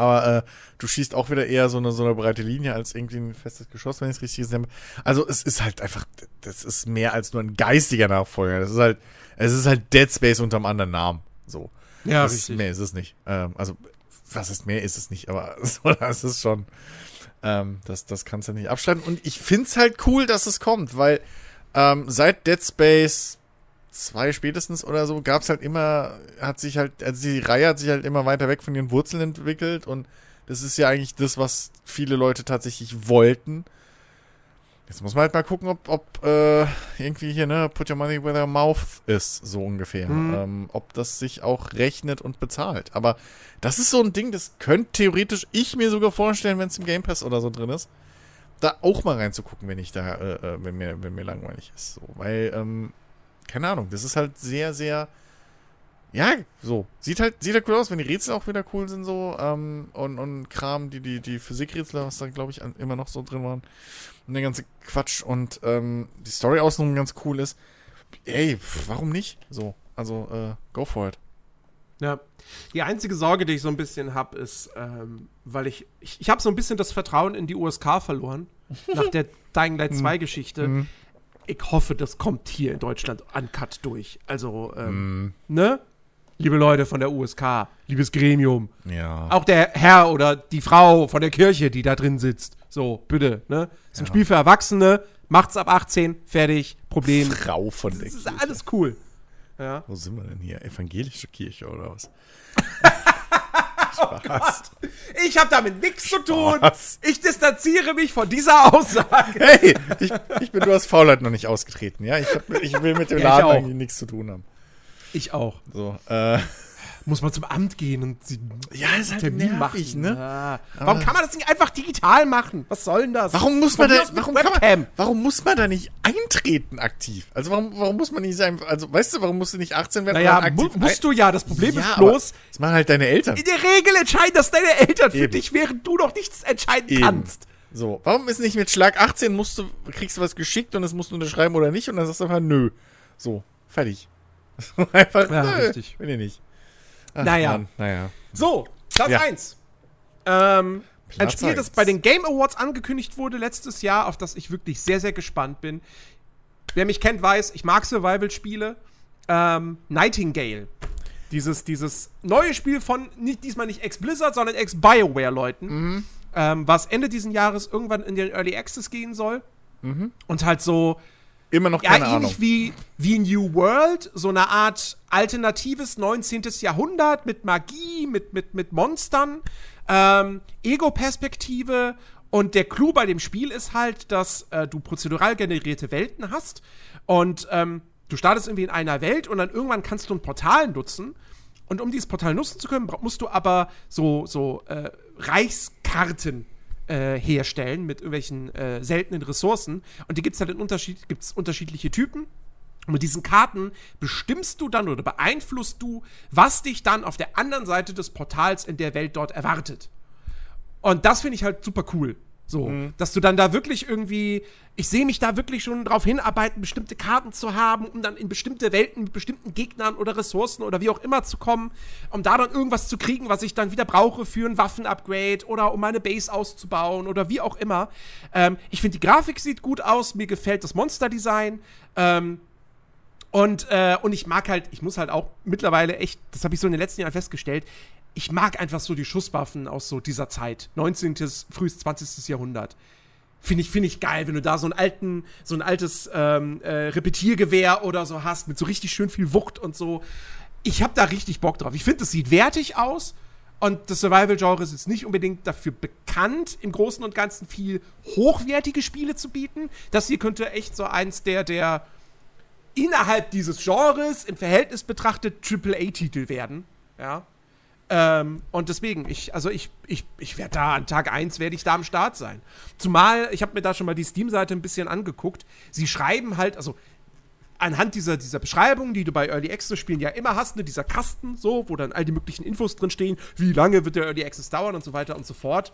Aber äh, du schießt auch wieder eher so eine, so eine breite Linie als irgendwie ein festes Geschoss, wenn ich es richtig gesehen habe. Also es ist halt einfach, das ist mehr als nur ein geistiger Nachfolger. Das ist halt, es ist halt Dead Space unter einem anderen Namen. So. Ja, das Ist, mehr ist es nicht. Ähm, also, was ist mehr ist es nicht, aber so, das ist schon, ähm, das, das kannst du nicht abschneiden. Und ich find's halt cool, dass es kommt, weil ähm, seit Dead Space 2 spätestens oder so gab's halt immer, hat sich halt, also die Reihe hat sich halt immer weiter weg von ihren Wurzeln entwickelt und das ist ja eigentlich das, was viele Leute tatsächlich wollten. Jetzt muss man halt mal gucken, ob, ob äh, irgendwie hier, ne, put your money where your mouth ist, so ungefähr. Mhm. Ähm, ob das sich auch rechnet und bezahlt. Aber das ist so ein Ding, das könnte theoretisch ich mir sogar vorstellen, wenn es im Game Pass oder so drin ist, da auch mal reinzugucken, wenn ich da, äh, äh, wenn mir, wenn mir langweilig ist. So, weil, ähm, keine Ahnung, das ist halt sehr, sehr, ja, so. Sieht halt, sieht halt cool aus, wenn die Rätsel auch wieder cool sind, so, ähm, und, und Kram, die, die, die Physikrätsel, was da, glaube ich, an, immer noch so drin waren. Und der ganze Quatsch und, ähm, die Story außenrum ganz cool ist. Ey, warum nicht? So, also, äh, go for it. Ja. Die einzige Sorge, die ich so ein bisschen habe, ist, ähm, weil ich, ich, ich habe so ein bisschen das Vertrauen in die USK verloren, nach der Dying Light 2 Geschichte. Ich hoffe, das kommt hier in Deutschland uncut durch. Also, ähm, Mhm. ne? Liebe Leute von der USK, liebes Gremium, Ja. auch der Herr oder die Frau von der Kirche, die da drin sitzt. So, bitte, ne? Ist ein Spiel für Erwachsene, macht's ab 18, fertig, Problem. Frau von der Das ist Kirche. alles cool. Ja. Wo sind wir denn hier? Evangelische Kirche oder was? Spaß. Ich habe damit nichts zu tun. Ich distanziere mich von dieser Aussage. Hey, ich, ich bin, du hast Faulheit noch nicht ausgetreten, ja? Ich, hab, ich will mit dem Ja, Laden eigentlich nichts zu tun haben. Ich auch. So, äh, Muss man zum Amt gehen und sie Ja, ist halt Termin nervig, machen. ne? Ja. Warum kann man das nicht einfach digital machen? Was soll denn das? warum muss man da, warum, kann man, Webcam. warum muss man da nicht eintreten aktiv? Also warum, warum muss man nicht sein, also weißt du, warum musst du nicht 18 werden? Naja, und mu aktiv musst du ja. Das Problem ja, ist bloß, Das machen halt deine Eltern. in der Regel entscheiden das deine Eltern für Eben. dich, während du noch nichts entscheiden Eben. kannst. So, warum ist nicht mit Schlag 18 musst du, kriegst du was geschickt und es musst du unterschreiben oder nicht und dann sagst du einfach nö. So, fertig. einfach, Ja, nö, richtig. will ich nicht. Ach, Naja. Mann, naja. So, Platz Ja. 1. Ähm, ein Spiel, das eins. bei den Game Awards angekündigt wurde letztes Jahr, auf das ich wirklich sehr, sehr gespannt bin. Wer mich kennt, weiß, ich mag Survival-Spiele. Ähm, Nightingale. Dieses, dieses neue Spiel von, nicht, diesmal nicht Ex-Blizzard, sondern Ex-Bioware-Leuten, Mhm. ähm, was Ende diesen Jahres irgendwann in den Early Access gehen soll. Und halt so, Immer noch ja, keine ähnlich Ahnung. wie, wie New World, so eine Art alternatives 19. Jahrhundert mit Magie, mit, mit, mit Monstern, ähm, Ego-Perspektive. Und der Clou bei dem Spiel ist halt, dass äh, du prozedural generierte Welten hast und ähm, du startest irgendwie in einer Welt und dann irgendwann kannst du ein Portal nutzen. Und um dieses Portal nutzen zu können, musst du aber so, so äh, Reichskarten äh, herstellen mit irgendwelchen äh, seltenen Ressourcen. Und die gibt es halt in Unterschied, gibt's unterschiedliche Typen. Und mit diesen Karten bestimmst du dann oder beeinflusst du, was dich dann auf der anderen Seite des Portals in der Welt dort erwartet. Und das finde ich halt super cool. So, dass du dann da wirklich irgendwie, ich sehe mich da wirklich schon drauf hinarbeiten, bestimmte Karten zu haben, um dann in bestimmte Welten mit bestimmten Gegnern oder Ressourcen oder wie auch immer zu kommen, um da dann irgendwas zu kriegen, was ich dann wieder brauche für ein Waffenupgrade oder um meine Base auszubauen oder wie auch immer. Ähm, ich finde, die Grafik sieht gut aus, mir gefällt das Monsterdesign. Ähm, und, äh, und ich mag halt, ich muss halt auch mittlerweile echt, das habe ich so in den letzten Jahren festgestellt, ich mag einfach so die Schusswaffen aus so dieser Zeit. 19., frühes 20. Jahrhundert. Finde ich, finde ich geil, wenn du da so einen alten, so ein altes ähm, äh, Repetiergewehr oder so hast, mit so richtig schön viel Wucht und so. Ich habe da richtig Bock drauf. Ich finde, das sieht wertig aus. Und das Survival-Genre ist jetzt nicht unbedingt dafür bekannt, im Großen und Ganzen viel hochwertige Spiele zu bieten. Das hier könnte echt so eins der, der innerhalb dieses Genres im Verhältnis betrachtet AAA-Titel werden. Ja. Ähm, und deswegen, ich, also ich, ich, ich werde da an Tag 1 werde ich da am Start sein. Zumal, ich habe mir da schon mal die Steam-Seite ein bisschen angeguckt. Sie schreiben halt, also anhand dieser, dieser Beschreibung, die du bei Early Access-Spielen ja immer hast, ne, dieser Kasten, so, wo dann all die möglichen Infos drin stehen, wie lange wird der Early Access dauern und so weiter und so fort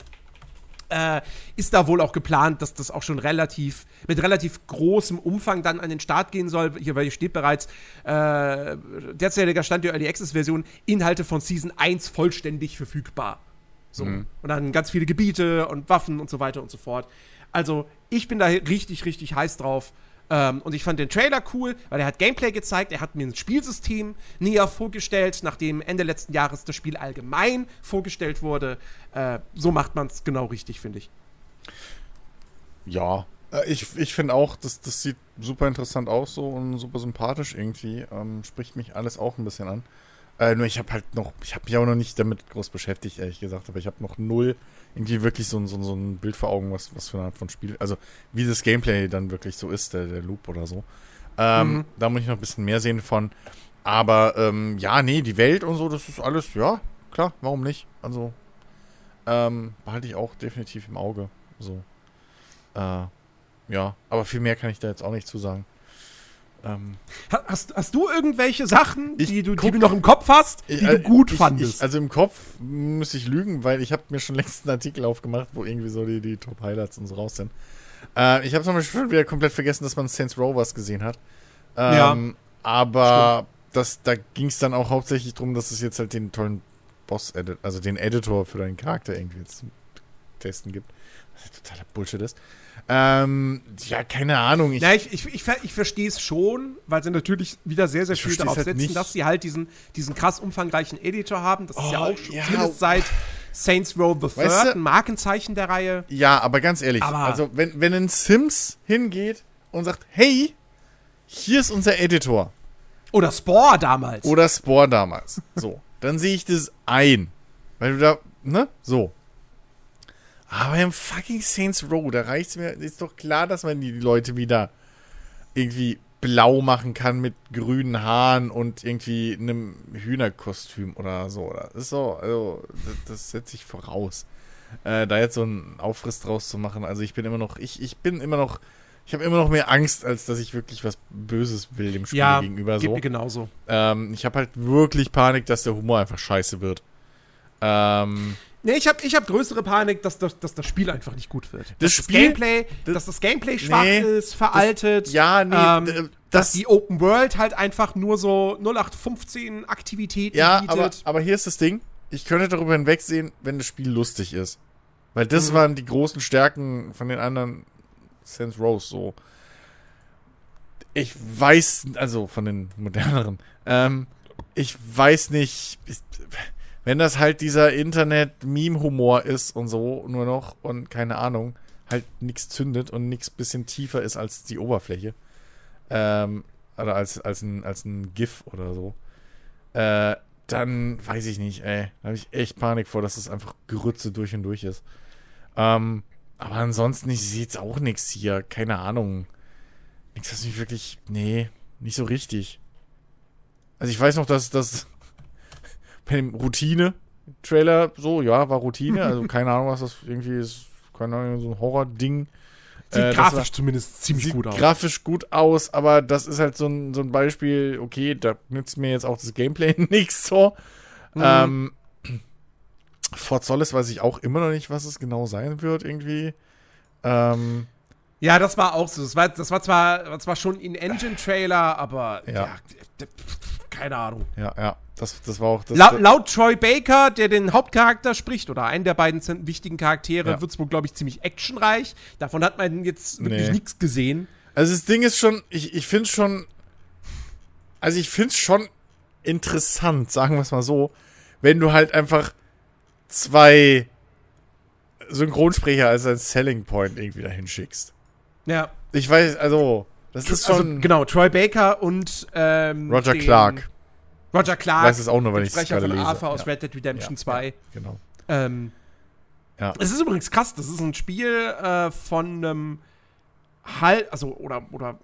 äh, ist da wohl auch geplant, dass das auch schon relativ, mit relativ großem Umfang dann an den Start gehen soll. Hier, weil hier steht bereits, äh, derzeitiger Stand der Early Access Version, Inhalte von Season 1 vollständig verfügbar. So. Und dann ganz viele Gebiete und Waffen und so weiter und so fort. Also, ich bin da richtig, richtig heiß drauf. Ähm, und ich fand den Trailer cool, weil er hat Gameplay gezeigt, er hat mir ein Spielsystem näher vorgestellt, nachdem Ende letzten Jahres das Spiel allgemein vorgestellt wurde. Äh, so macht man es genau richtig, finde ich. Ja, äh, ich, ich finde auch, das, das sieht super interessant aus so und super sympathisch irgendwie. Ähm, spricht mich alles auch ein bisschen an. Äh, nur ich habe halt noch, ich habe mich auch noch nicht damit groß beschäftigt, ehrlich gesagt, aber ich habe noch null irgendwie wirklich so, ein- so, so ein Bild vor Augen, was, was für eine Art von Spiel, also wie das Gameplay dann wirklich so ist, der, der Loop oder so. Ähm, Mhm. Da muss ich noch ein bisschen mehr sehen von. Aber ähm, ja, nee, die Welt und so, das ist alles, ja, klar, warum nicht? Also, ähm, behalte ich auch definitiv im Auge. So. Äh, ja, aber viel mehr kann ich da jetzt auch nicht zu sagen. Ähm, Ha- Hast, hast du irgendwelche Sachen, die du, die guck- du noch im Kopf hast, die äh, du gut ich, fandest? Ich, also im Kopf müsste ich lügen, weil ich habe mir schon längst einen Artikel aufgemacht, wo irgendwie so die, die Top-Highlights und so raus sind. Äh, ich habe zum Beispiel schon wieder komplett vergessen, dass man Saints Row was gesehen hat. Ähm, Aber das, da ging es dann auch hauptsächlich darum, dass es jetzt halt den tollen Boss-Edit, also den Editor für deinen Charakter irgendwie jetzt zum Testen gibt. Was ja totaler Bullshit ist. Ähm, ja, keine Ahnung. Ich, Ja, ich, ich, ich, ich verstehe es schon, weil sie natürlich wieder sehr, sehr viel darauf halt setzen, nicht. dass sie halt diesen, diesen krass umfangreichen Editor haben. Das ist ja Oh, auch schon, ja. zumindest seit Saints Row the Third Weißt du- ein Markenzeichen der Reihe. Ja, aber ganz ehrlich, Aber- also wenn, wenn ein Sims hingeht und sagt, hey, hier ist unser Editor Oder Spore damals. oder Spore damals, so, dann sehe ich das ein. Weil du da, ne, so. Aber im fucking Saints Row, da reicht's mir, ist doch klar, dass man die Leute wieder irgendwie blau machen kann mit grünen Haaren und irgendwie einem Hühnerkostüm oder so. Das ist so, also, das, das setze ich voraus. Äh, da jetzt so einen Aufriss draus zu machen, also ich bin immer noch, ich, ich bin immer noch, ich habe immer noch mehr Angst, als dass ich wirklich was Böses will dem Spiel ja, gegenüber geht so. mir genauso. Ähm, ich habe halt wirklich Panik, dass der Humor einfach scheiße wird. Ähm, Nee, ich habe ich hab größere Panik, dass das, dass das Spiel einfach nicht gut wird. Das dass Spiel- Gameplay, das- dass das Gameplay schwach Nee, ist, veraltet. ja, nee, ähm, d- dass das, die Open World halt einfach nur so 0815 Aktivitäten ja, bietet. aber, aber hier ist das Ding. Ich könnte darüber hinwegsehen, wenn das Spiel lustig ist. Weil das Mhm. waren die großen Stärken von den anderen Saints Rows so. Ich weiß, also von den moderneren, ähm, ich weiß nicht, ich, wenn das halt dieser Internet-Meme-Humor ist und so nur noch und keine Ahnung, halt nichts zündet und nichts bisschen tiefer ist als die Oberfläche, ähm, oder als, als, ein, als ein GIF oder so, äh, dann weiß ich nicht, ey, da habe ich echt Panik vor, dass es einfach Grütze durch und durch ist. Ähm, aber ansonsten, ich sehe jetzt auch nichts hier, keine Ahnung. Nichts, was mich wirklich, nee, nicht so richtig. Also ich weiß noch, dass das bei dem Routine-Trailer so, ja, war Routine, also keine Ahnung, was das irgendwie ist, keine Ahnung, so ein Horror-Ding. Sieht Äh, das grafisch war- zumindest ziemlich gut aus. grafisch gut aus, aber das ist halt so ein, so ein Beispiel, okay, da nützt mir jetzt auch das Gameplay nichts so. Mhm. Ähm, Fort Solis weiß ich auch immer noch nicht, was es genau sein wird, irgendwie. Ähm, Ja, das war auch so. Das war, das war zwar, war zwar schon ein Engine-Trailer, aber Ja. ja. Keine Ahnung. ja, ja, das, das war auch das. La laut Troy Baker, der den Hauptcharakter spricht, oder einen der beiden wichtigen Charaktere, Ja. wird es wohl, glaube ich, ziemlich actionreich. Davon hat man jetzt wirklich Nee. nichts gesehen. Also das Ding ist schon, ich, ich finde schon, also ich finde es schon interessant, sagen wir es mal so, wenn du halt einfach zwei Synchronsprecher als ein Selling Point irgendwie dahin schickst. Ja. Ich weiß, also, das ist also, schon genau, Troy Baker und ähm, Roger den- Clark. Roger Clark. weiß es auch nur, der ich es Sprecher gerade von lese. Arthur aus ja, Red Dead Redemption Ja, 2. genau. Ähm, Ja. Es ist übrigens krass, das ist ein Spiel äh, von einem halt, also, oder, oder,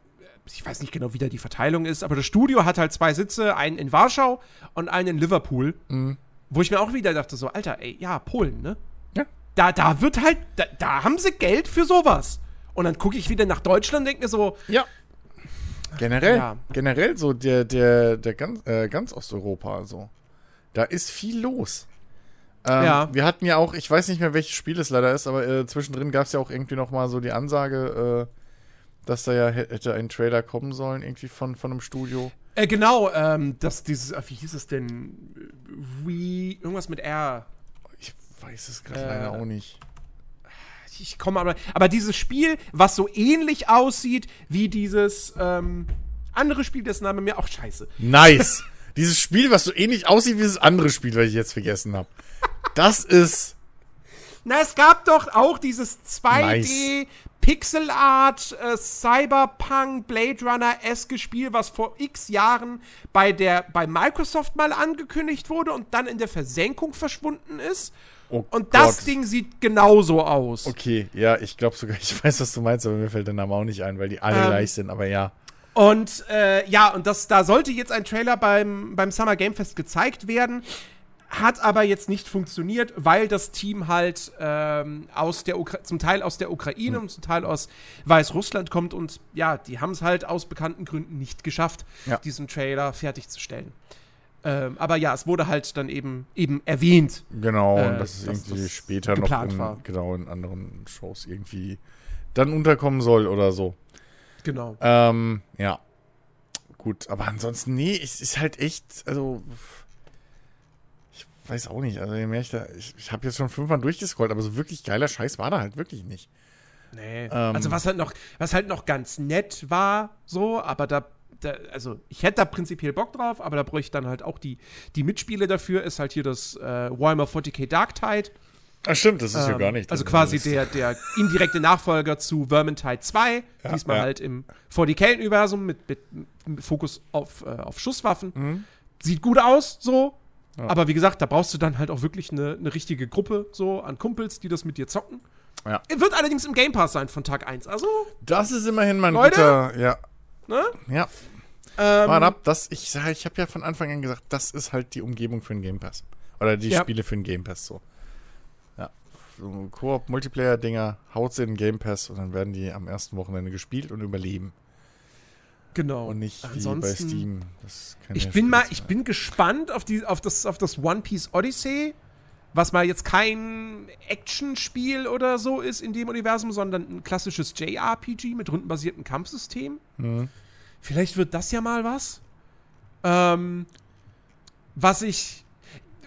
ich weiß nicht genau, wie da die Verteilung ist, aber das Studio hat halt zwei Sitze, einen in Warschau und einen in Liverpool, Mhm. wo ich mir auch wieder dachte, so, Alter, ey, ja, Polen, ne? Ja. Da, da wird halt, da, da haben sie Geld für sowas. Und dann gucke ich wieder nach Deutschland und denke mir so, Ja. Generell, Ja. generell so der, der, der ganz, äh, ganz Osteuropa, so. Da ist viel los. Ähm, Ja. Wir hatten ja auch, ich weiß nicht mehr, welches Spiel es leider ist, aber äh, zwischendrin gab es ja auch irgendwie noch mal so die Ansage, äh, dass da ja hä- hätte ein Trailer kommen sollen, irgendwie von, von einem Studio. äh, genau, ähm, das, dieses, äh, wie hieß es denn? Wie, irgendwas mit R. Ich weiß es gerade leider auch nicht. Ich komme aber. Aber dieses Spiel, was so ähnlich aussieht wie dieses ähm, andere Spiel, dessen Name mir auch scheiße. Nice. Dieses Spiel, was so ähnlich aussieht wie das andere Spiel, was ich jetzt vergessen habe. Das ist. Na, es gab doch auch dieses 2D Nice. Pixel Art äh, Cyberpunk Blade Runner eske Spiel, was vor X Jahren bei der bei Microsoft mal angekündigt wurde und dann in der Versenkung verschwunden ist. Oh Und das Gott. Ding sieht genauso aus. Okay, ja, ich glaube sogar, ich weiß, was du meinst, aber mir fällt der Name auch nicht ein, weil die alle Ähm, gleich sind, aber ja. Und äh, ja, und das, da sollte jetzt ein Trailer beim, beim Summer Game Fest gezeigt werden. Hat aber jetzt nicht funktioniert, weil das Team halt ähm, aus der Ukra zum Teil aus der Ukraine und zum Teil aus Weißrussland kommt und ja, die haben es halt aus bekannten Gründen nicht geschafft, Ja. diesen Trailer fertigzustellen. Ähm, aber ja, es wurde halt dann eben eben erwähnt. Genau, äh, und das ist dass irgendwie das später noch in, war. genau in anderen Shows irgendwie dann unterkommen soll oder so. Genau. Ähm, ja. Gut, aber ansonsten, nee, es ist halt echt, also. Ich weiß auch nicht. Also, je mehr ich da. Ich, ich habe jetzt schon fünfmal durchgescrollt, aber so wirklich geiler Scheiß war da halt wirklich nicht. Nee. Ähm. also was halt noch, was halt noch ganz nett war, so, aber da, da, also ich hätte da prinzipiell Bock drauf, aber da bräuchte ich dann halt auch die, die Mitspiele dafür, ist halt hier das äh, Warhammer 40k Dark Tide. Ach, stimmt, das ist ja Ähm, gar nicht. Also quasi der, der indirekte Nachfolger zu Vermintide 2, Ja, diesmal ja. halt im 40k-Universum mit, mit, mit Fokus auf, äh, auf Schusswaffen. Mhm. Sieht gut aus, so. Ja. Aber wie gesagt, da brauchst du dann halt auch wirklich eine, eine richtige Gruppe so an Kumpels, die das mit dir zocken. Ja. Wird allerdings im Game Pass sein von Tag 1. Also, Das ist immerhin mein Leute? guter. Ja. ne? Ja. Ähm, Warte ab, das, ich ich habe ja von Anfang an gesagt, das ist halt die Umgebung für den Game Pass. Oder die Ja. Spiele für den Game Pass so. Ja. So Koop, Multiplayer-Dinger, haut sie in den Game Pass und dann werden die am ersten Wochenende gespielt und überleben. Genau. Und nicht wie bei Ansonsten- Steam. Ich ja bin mal, ich sein. bin gespannt auf, die, auf, das, auf das One Piece Odyssey, was mal jetzt kein Action-Spiel oder so ist in dem Universum, sondern ein klassisches JRPG mit rundenbasiertem Kampfsystem. Mhm. Vielleicht wird das ja mal was. Ähm, was ich,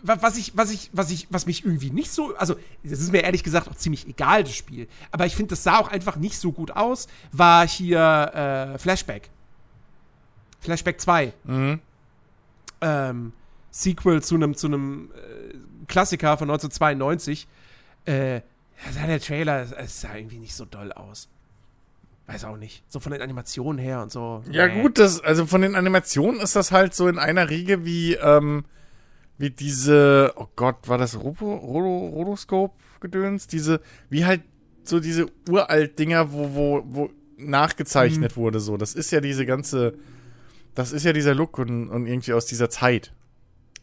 wa- was ich, was ich, was ich, was mich irgendwie nicht so, also das ist mir ehrlich gesagt auch ziemlich egal das Spiel, aber ich finde, das sah auch einfach nicht so gut aus. War hier äh, Flashback, Flashback 2 Mhm. ähm, Sequel zu einem zu einem äh, Klassiker von 1992. Äh, ja, sah der Trailer, es sah irgendwie nicht so doll aus. Weiß auch nicht. So von den Animationen her und so. Ja, Nee. gut, das, also von den Animationen ist das halt so in einer Riege wie, ähm, wie diese, oh Gott, war das Robo, Rodo, Rotoscope-Gedöns? Diese, wie halt so diese Uralt-Dinger, wo, wo, wo nachgezeichnet wurde, so. Das ist ja diese ganze, das ist ja dieser Look und, und irgendwie aus dieser Zeit.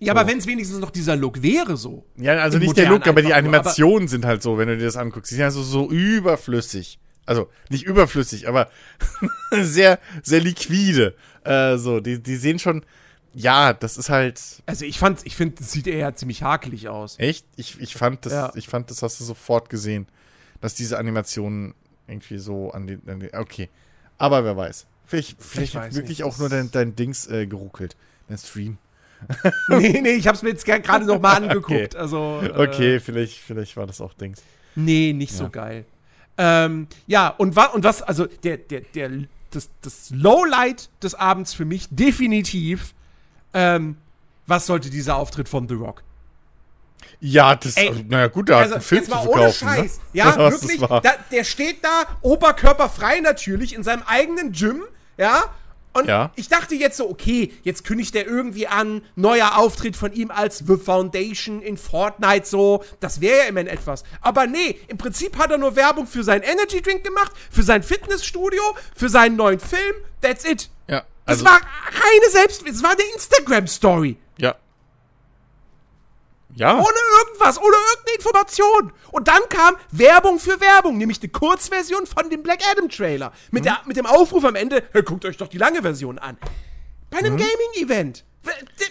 Ja, so. aber wenn es wenigstens noch dieser Look wäre, so. Ja, also nicht der Look, aber die Animationen sind halt so, wenn du dir das anguckst. Die sind also so überflüssig. Also nicht überflüssig, aber sehr, sehr liquide. Äh, so, die, die sehen schon, ja, das ist halt Also ich fand, ich finde, sieht eher ziemlich hakelig aus. echt. Ich, ich fand das, Ja. ich fand das hast du sofort gesehen, dass diese Animationen irgendwie so an den, an den okay. Aber wer weiß. Vielleicht, vielleicht hat weiß wirklich nicht, auch nur dein, dein Dings äh, geruckelt. Dein Stream. nee, nee, ich hab's mir jetzt gerade noch mal angeguckt. Also, äh, Okay, vielleicht, vielleicht war das auch Dings. Nee, nicht so Ja. geil. Ähm, ja, und, wa und was, also der, der, der, das, das Lowlight des Abends für mich definitiv, ähm, was sollte dieser Auftritt von The Rock? Ja, das, Ey, also, naja, gut, hat Also, einen Film jetzt zu mal verkaufen. ohne Scheiß. Ne? Ja, wirklich. Da, der steht da, oberkörperfrei natürlich, in seinem eigenen Gym, ja. Und Ja. ich dachte jetzt so, okay, jetzt kündigt er irgendwie an, neuer Auftritt von ihm als The Foundation in Fortnite so. Das wäre ja immerhin etwas. Aber nee, im Prinzip hat er nur Werbung für seinen Energy Drink gemacht, für sein Fitnessstudio, für seinen neuen Film. That's it. Ja, Das also, war reine Selbst, das war eine Instagram-Story. ja. Ja. Ohne irgendwas, ohne irgendeine Information. Und dann kam Werbung für Werbung, nämlich eine Kurzversion von dem Black Adam Trailer. Mit, der, mit dem Aufruf am Ende, hey, guckt euch doch die lange Version an. Bei einem Gaming-Event. D-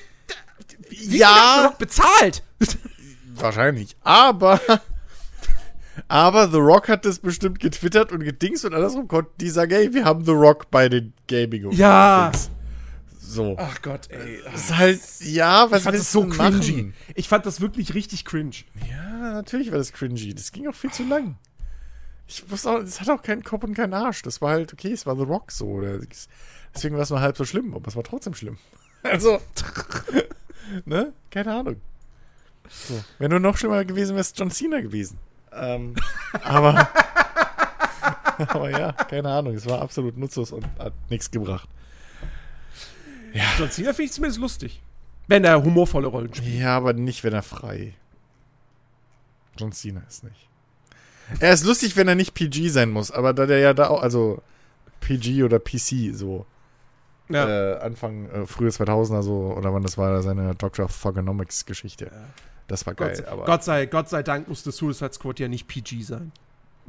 Wie Ja. bezahlt? Wahrscheinlich. Aber. Aber The Rock hat das bestimmt getwittert und gedingst und andersrum konnten die sagen, ey, wir haben The Rock bei den Gaming Ja. Dings. So. Ach Gott, ey. Das ist halt, ja, was ich fand das so cringy. machen? Ich fand das wirklich richtig cringe. Ja, natürlich war das cringy. Das ging auch viel zu lang. Ich wusste auch, das hat auch keinen Kopf und keinen Arsch. Das war halt, okay, es war The Rock so. Oder deswegen war es nur halb so schlimm, aber es war trotzdem schlimm. Also, ne? Keine Ahnung. So. Wäre nur noch schlimmer gewesen, wäre es John Cena gewesen. Ähm, aber, aber ja, keine Ahnung. Es war absolut nutzlos und hat nichts gebracht. Ja. John Cena finde ich zumindest lustig. Wenn er humorvolle Rollen spielt. Ja, aber nicht, wenn er frei. John Cena ist nicht. Er ist lustig, wenn er nicht PG sein muss, aber da der ja da auch, also PG oder PC so. Ja. Äh, Anfang, äh, frühe 2000er so, oder wann das war, seine Doctor of Thugonomics Geschichte. Ja. Das war geil. Gott, aber Gott, sei, Gott sei Dank musste Suicide Squad ja nicht PG sein.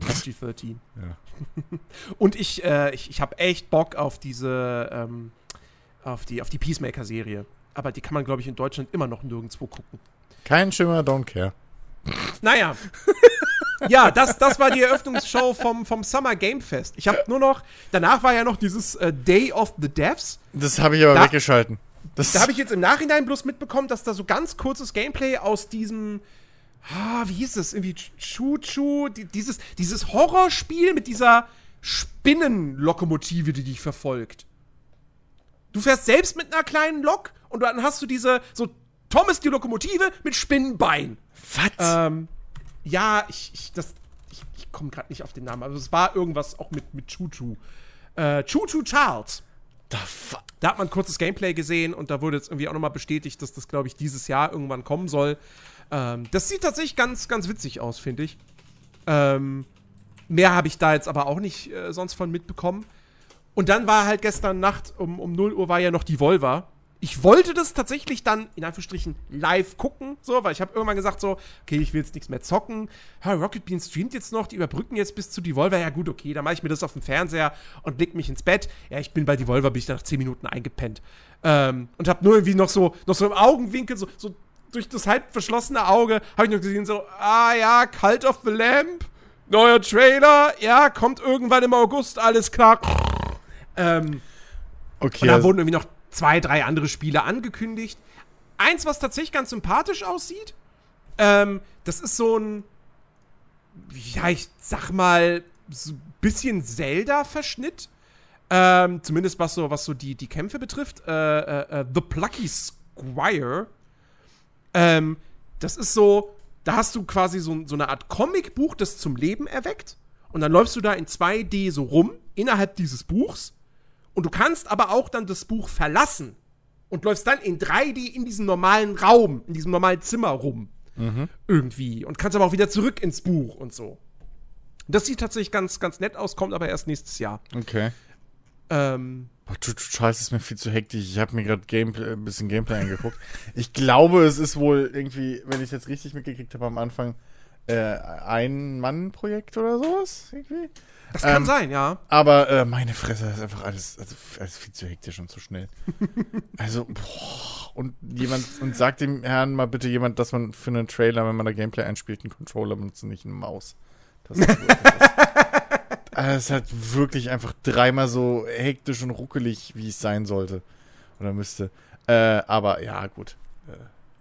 PG-13. ja. Und ich, äh, ich, ich habe echt Bock auf diese, ähm, auf die, auf die Peacemaker-Serie. Aber die kann man, glaube ich, in Deutschland immer noch nirgendwo gucken. Kein Schimmer, don't care. Naja. ja, das, das war die Eröffnungsshow vom, vom Summer Game Fest. Ich habe nur noch, danach war ja noch dieses äh, Day of the Devs. Das habe ich aber da, weggeschalten. Das da habe ich jetzt im Nachhinein bloß mitbekommen, dass da so ganz kurzes Gameplay aus diesem, ah, wie hieß das, irgendwie Chu-Chu, die, dieses, dieses Horrorspiel mit dieser Spinnenlokomotive, die dich verfolgt. Du fährst selbst mit einer kleinen Lok und dann hast du diese, so Thomas die Lokomotive mit Spinnenbein. Was? Ähm, ja, ich, ich, das, ich, ich komme gerade nicht auf den Namen, aber es war irgendwas auch mit, mit Choo-Choo. Äh, Choo-Choo Charles. Da hat man kurzes Gameplay gesehen und da wurde jetzt irgendwie auch nochmal bestätigt, dass das, glaube ich, dieses Jahr irgendwann kommen soll. Ähm, das sieht tatsächlich ganz, ganz witzig aus, finde ich. Ähm, mehr habe ich da jetzt aber auch nicht äh, sonst von mitbekommen. Und dann war halt gestern Nacht um, um 0 Uhr war ja noch die Volva. Ich wollte das tatsächlich dann in Anführungsstrichen live gucken, so, weil ich habe irgendwann gesagt so, okay, ich will jetzt nichts mehr zocken. Ha, Rocket Bean streamt jetzt noch, die überbrücken jetzt bis zu Devolver. Ja gut, okay, dann mache ich mir das auf dem Fernseher und leg mich ins Bett. Ja, ich bin bei Devolver, bin ich nach 10 Minuten eingepennt. Ähm, und habe nur irgendwie noch so, noch so im Augenwinkel, so, so durch das halb verschlossene Auge, habe ich noch gesehen so, ah ja, Cult of the Lamp, neuer Trailer, ja, kommt irgendwann im August, alles klar. Ähm, okay. Und da also wurden irgendwie noch zwei, drei andere Spiele angekündigt. Eins, was tatsächlich ganz sympathisch aussieht, ähm, das ist so ein, ja, ich sag mal, so ein bisschen Zelda-Verschnitt. Ähm, zumindest was so, was so die, die Kämpfe betrifft. Äh, äh, äh, The Plucky Squire. Ähm, das ist so, da hast du quasi so, so eine Art Comicbuch, das zum Leben erweckt. Und dann läufst du da in 2D so rum, innerhalb dieses Buchs. Und du kannst aber auch dann das Buch verlassen und läufst dann in 3D in diesem normalen Raum, in diesem normalen Zimmer rum. Mhm. Irgendwie. Und kannst aber auch wieder zurück ins Buch und so. Das sieht tatsächlich ganz, ganz nett aus, kommt aber erst nächstes Jahr. Okay. Ähm. Boah, du, du Scheiße, ist mir viel zu hektisch. Ich habe mir gerade Gameplay, ein bisschen Gameplay angeguckt. Ich glaube, es ist wohl irgendwie, wenn ich es jetzt richtig mitgekriegt habe am Anfang, äh, ein Mann-Projekt oder sowas. Irgendwie. Das kann ähm, sein, ja. Aber äh, meine Fresse, das ist einfach alles, also, alles viel zu hektisch und zu schnell. also, boah. Und jemand, und sagt dem Herrn mal bitte jemand, dass man für einen Trailer, wenn man da Gameplay einspielt, einen Controller benutzt und nicht eine Maus. Das ist, also, es ist halt wirklich einfach dreimal so hektisch und ruckelig, wie es sein sollte. Oder müsste. Äh, aber ja, gut. Äh,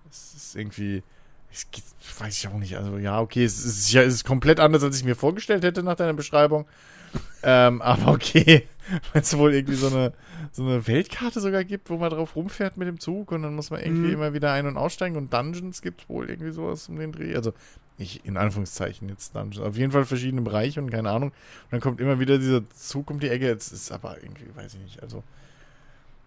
es ist irgendwie ich weiß ich auch nicht. Also, ja, okay, es ist, ja, es ist komplett anders, als ich mir vorgestellt hätte nach deiner Beschreibung. ähm, aber okay, wenn es wohl irgendwie so eine, so eine Weltkarte sogar gibt, wo man drauf rumfährt mit dem Zug und dann muss man irgendwie mhm. immer wieder ein- und aussteigen und Dungeons gibt wohl irgendwie sowas um den Dreh. Also, ich in Anführungszeichen jetzt Dungeons. Auf jeden Fall verschiedene Bereiche und keine Ahnung. Und dann kommt immer wieder dieser Zug um die Ecke. Jetzt ist aber irgendwie, weiß ich nicht. Also,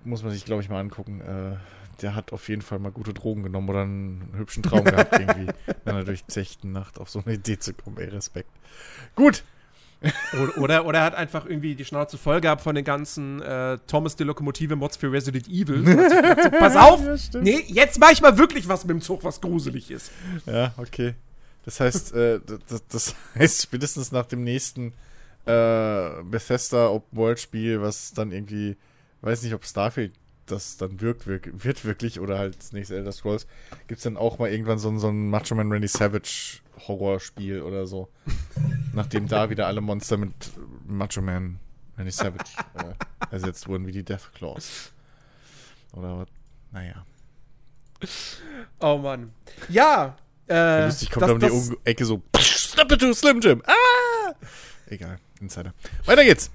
muss man sich, glaube ich, mal angucken. Äh, der hat auf jeden Fall mal gute Drogen genommen oder einen hübschen Traum gehabt, irgendwie, in einer durchzechten Nacht auf so eine Idee zu kommen. Ey, Respekt. Gut. oder, oder, oder er hat einfach irgendwie die Schnauze voll gehabt von den ganzen äh, Thomas die Lokomotive Mods für Resident Evil. so, pass auf! Ja, nee, jetzt mach ich mal wirklich was mit dem Zug, was gruselig ist. Ja, okay. Das heißt, äh, das, das, heißt, spätestens nach dem nächsten äh, Bethesda Open World Spiel, was dann irgendwie, weiß nicht, ob Starfield das dann wirkt, wird wirklich, oder halt das nächste Elder Scrolls, gibt es dann auch mal irgendwann so, so ein Macho Man Randy Savage Horrorspiel oder so. Nachdem da wieder alle Monster mit Macho Man Randy Savage äh, ersetzt wurden, wie die Death Claws. Oder was? Naja. Oh Mann. Ja. Äh, Lustig kommt das, um die Ecke so. Snap it to Slim Jim. Ah! Egal. Insider. Weiter geht's.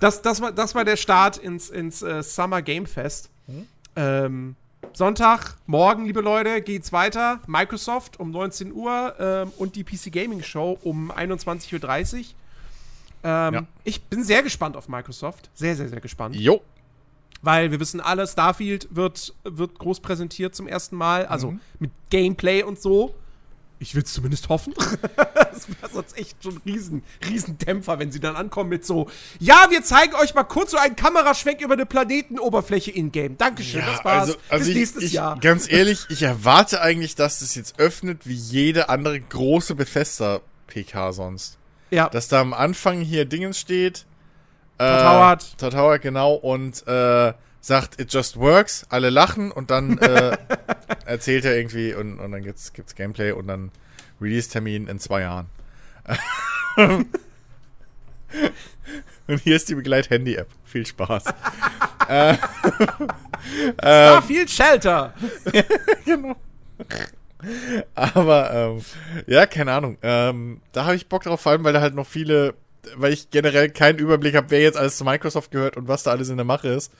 Das, das, war, das war der Start ins, ins uh, Summer Game Fest. Hm? Ähm, Sonntag, morgen, liebe Leute, geht's weiter. Microsoft um 19 Uhr ähm, und die PC Gaming Show um 21.30 Uhr. Ähm, ja. Ich bin sehr gespannt auf Microsoft. Sehr, sehr, sehr gespannt. Jo. Weil wir wissen alle, Starfield wird, wird groß präsentiert zum ersten Mal. Also mhm. mit Gameplay und so. Ich will es zumindest hoffen. das wäre sonst echt schon ein riesen, riesen Dämpfer, wenn sie dann ankommen mit so, ja, wir zeigen euch mal kurz so einen Kameraschwenk über eine Planetenoberfläche in-game. Dankeschön, ja, das war's. Also, also Bis ich, nächstes ich, Jahr. Ganz ehrlich, ich erwarte eigentlich, dass das jetzt öffnet wie jede andere große Bethesda-PK sonst. Ja. Dass da am Anfang hier Dingens steht. Äh, Todd Howard. Todd Howard, genau, und äh, sagt, it just works, alle lachen und dann äh, erzählt er irgendwie und, und dann gibt's, gibt's Gameplay und dann Release-Termin in zwei Jahren. und hier ist die Begleit-Handy-App. Viel Spaß. äh, Starfield Shelter. genau. Aber ähm, ja, keine Ahnung. Ähm, da habe ich Bock drauf, vor allem, weil da halt noch viele, weil ich generell keinen Überblick habe, wer jetzt alles zu Microsoft gehört und was da alles in der Mache ist.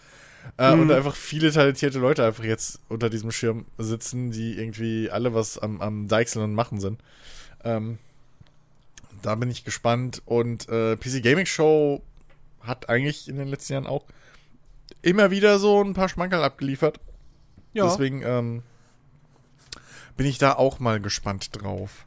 Äh, mhm. Und einfach viele talentierte Leute einfach jetzt unter diesem Schirm sitzen, die irgendwie alle was am, am Deichseln und Machen sind. Ähm, da bin ich gespannt. Und äh, PC Gaming Show hat eigentlich in den letzten Jahren auch immer wieder so ein paar Schmankerl abgeliefert. Ja. Deswegen ähm, bin ich da auch mal gespannt drauf.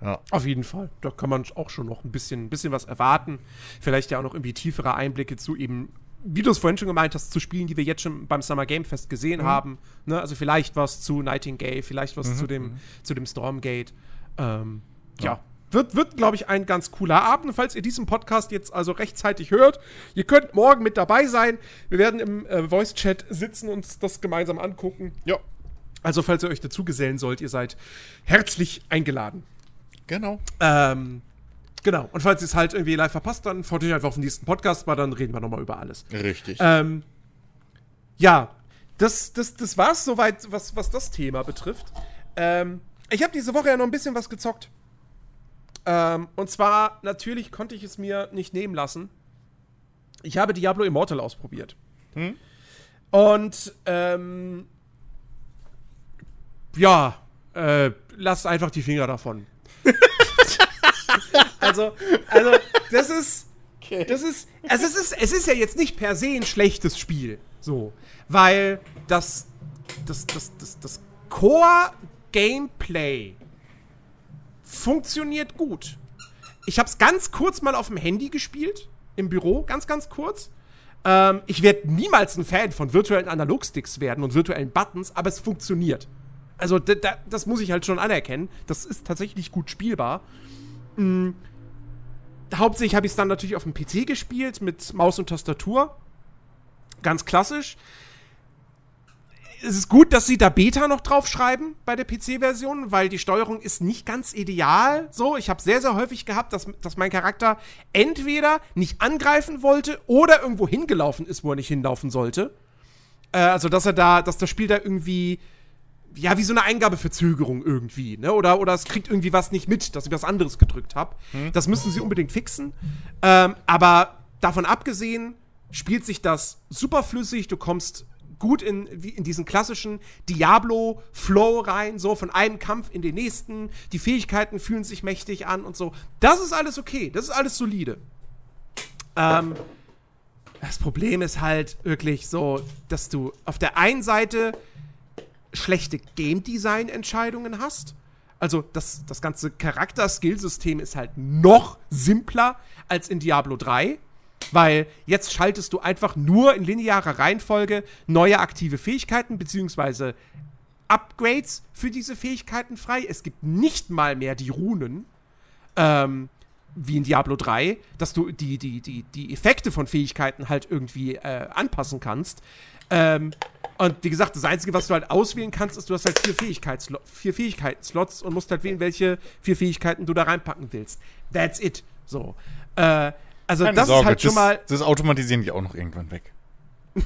Ja. Auf jeden Fall. Da kann man auch schon noch ein bisschen, ein bisschen was erwarten. Vielleicht ja auch noch irgendwie tiefere Einblicke zu eben wie du es vorhin schon gemeint hast, zu Spielen, die wir jetzt schon beim Summer Game Fest gesehen mhm. haben. Ne? Also vielleicht was zu Nightingale, vielleicht was mhm. zu, dem, mhm. zu dem Stormgate. Ähm, ja. ja. Wird, wird glaube ich, ein ganz cooler Abend. Falls ihr diesen Podcast jetzt also rechtzeitig hört, ihr könnt morgen mit dabei sein. Wir werden im äh, Voice-Chat sitzen und uns das gemeinsam angucken. Ja. Also, falls ihr euch dazu gesellen sollt, ihr seid herzlich eingeladen. Genau. Ähm, Genau. Und falls ihr es halt irgendwie live verpasst, dann freut euch einfach auf den nächsten Podcast, weil dann reden wir nochmal über alles. Richtig. Ähm, ja, das, das, das war's soweit, was, was das Thema betrifft. Ähm, ich habe diese Woche ja noch ein bisschen was gezockt. Ähm, und zwar, natürlich konnte ich es mir nicht nehmen lassen. Ich habe Diablo Immortal ausprobiert. Hm? Und, ähm, ja, äh, lasst einfach die Finger davon. Also, also, das ist. Okay. Das ist. Also es ist, es ist ja jetzt nicht per se ein schlechtes Spiel. So. Weil das. Das, das, das, das Core-Gameplay funktioniert gut. Ich habe es ganz kurz mal auf dem Handy gespielt. Im Büro, ganz, ganz kurz. Ähm, ich werde niemals ein Fan von virtuellen Analogsticks werden und virtuellen Buttons, aber es funktioniert. Also, das muss ich halt schon anerkennen. Das ist tatsächlich gut spielbar. Mhm hauptsächlich habe ich es dann natürlich auf dem PC gespielt mit Maus und Tastatur. Ganz klassisch. Es ist gut, dass sie da Beta noch draufschreiben bei der PC-Version, weil die Steuerung ist nicht ganz ideal. So, ich habe sehr, sehr häufig gehabt, dass, dass mein Charakter entweder nicht angreifen wollte oder irgendwo hingelaufen ist, wo er nicht hinlaufen sollte. Äh, also, dass er da, dass das Spiel da irgendwie ja, wie so eine Eingabeverzögerung irgendwie, ne? Oder, oder es kriegt irgendwie was nicht mit, dass ich was anderes gedrückt habe. Hm. Das müssen sie unbedingt fixen. Ähm, aber davon abgesehen, spielt sich das super flüssig. Du kommst gut in, in diesen klassischen Diablo-Flow rein, so von einem Kampf in den nächsten. Die Fähigkeiten fühlen sich mächtig an und so. Das ist alles okay, das ist alles solide. Ähm, das Problem ist halt wirklich so, dass du auf der einen Seite schlechte Game Design Entscheidungen hast. Also das, das ganze Charakter-Skill-System ist halt noch simpler als in Diablo 3. Weil jetzt schaltest du einfach nur in linearer Reihenfolge neue aktive Fähigkeiten bzw. Upgrades für diese Fähigkeiten frei. Es gibt nicht mal mehr die Runen, ähm, wie in Diablo 3, dass du die, die, die, die Effekte von Fähigkeiten halt irgendwie äh, anpassen kannst. Ähm, und wie gesagt, das Einzige, was du halt auswählen kannst, ist, du hast halt vier, Fähigkeits vier Fähigkeiten-Slots und musst halt wählen, welche vier Fähigkeiten du da reinpacken willst. That's it. So. Äh, also, Keine das Sorge, ist halt schon mal. Das automatisieren die auch noch irgendwann weg.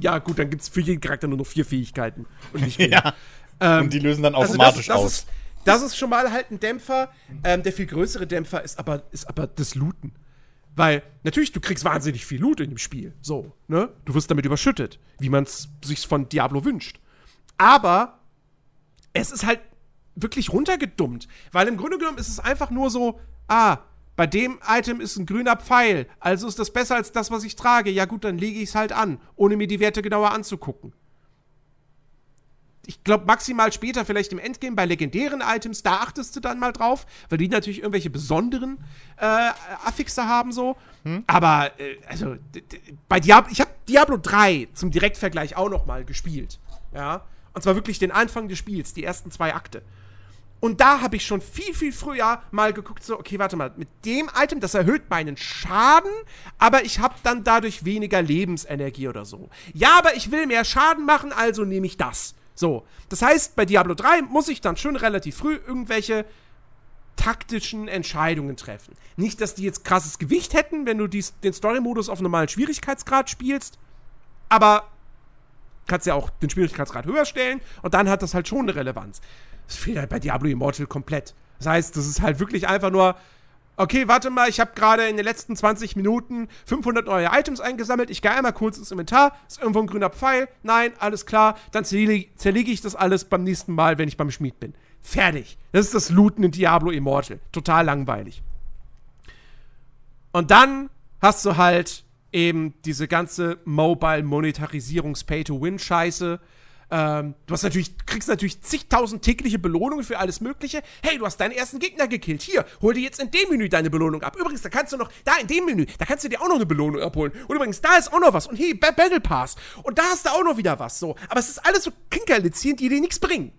Ja, gut, dann gibt es für jeden Charakter nur noch vier Fähigkeiten und nicht mehr. Ja. Ähm, Und die lösen dann also automatisch das, das aus. Ist, das ist schon mal halt ein Dämpfer. Ähm, der viel größere Dämpfer ist aber, ist aber das Looten. Weil, natürlich, du kriegst wahnsinnig viel Loot in dem Spiel. So, ne? Du wirst damit überschüttet, wie man es sich von Diablo wünscht. Aber es ist halt wirklich runtergedummt. Weil im Grunde genommen ist es einfach nur so, ah, bei dem Item ist ein grüner Pfeil, also ist das besser als das, was ich trage. Ja gut, dann lege ich es halt an, ohne mir die Werte genauer anzugucken ich glaube, maximal später, vielleicht im Endgame bei legendären Items, da achtest du dann mal drauf, weil die natürlich irgendwelche besonderen äh, Affixe haben, so. Aber, äh, also, bei Diablo, ich habe Diablo 3 zum Direktvergleich auch noch mal gespielt. Ja. Und zwar wirklich den Anfang des Spiels, die ersten zwei Akte. Und da habe ich schon viel, viel früher mal geguckt, so, okay, warte mal, mit dem Item, das erhöht meinen Schaden, aber ich habe dann dadurch weniger Lebensenergie oder so. Ja, aber ich will mehr Schaden machen, also nehme ich das. So. Das heißt, bei Diablo 3 muss ich dann schon relativ früh irgendwelche taktischen Entscheidungen treffen. Nicht, dass die jetzt krasses Gewicht hätten, wenn du dies, den Story-Modus auf normalen Schwierigkeitsgrad spielst, aber kannst ja auch den Schwierigkeitsgrad höher stellen und dann hat das halt schon eine Relevanz. Das fehlt halt bei Diablo Immortal komplett. Das heißt, das ist halt wirklich einfach nur, okay, warte mal, ich habe gerade in den letzten 20 Minuten 500 neue Items eingesammelt, ich gehe einmal kurz ins Inventar, ist irgendwo ein grüner Pfeil, nein, alles klar, dann zerlege, zerlege ich das alles beim nächsten Mal, wenn ich beim Schmied bin. Fertig. Das ist das Looten in Diablo Immortal. Total langweilig. Und dann hast du halt eben diese ganze Mobile-Monetarisierungs-Pay-to-Win-Scheiße. Ähm, du hast natürlich, kriegst natürlich zigtausend tägliche Belohnungen für alles Mögliche. Hey, du hast deinen ersten Gegner gekillt. Hier, hol dir jetzt in dem Menü deine Belohnung ab. Übrigens, da kannst du noch, da in dem Menü, da kannst du dir auch noch eine Belohnung abholen. Und übrigens, da ist auch noch was. Und hey, Ba- Battle Pass. Und da hast du auch noch wieder was. So. Aber es ist alles so Kinkerlitzchen, die dir nichts bringen.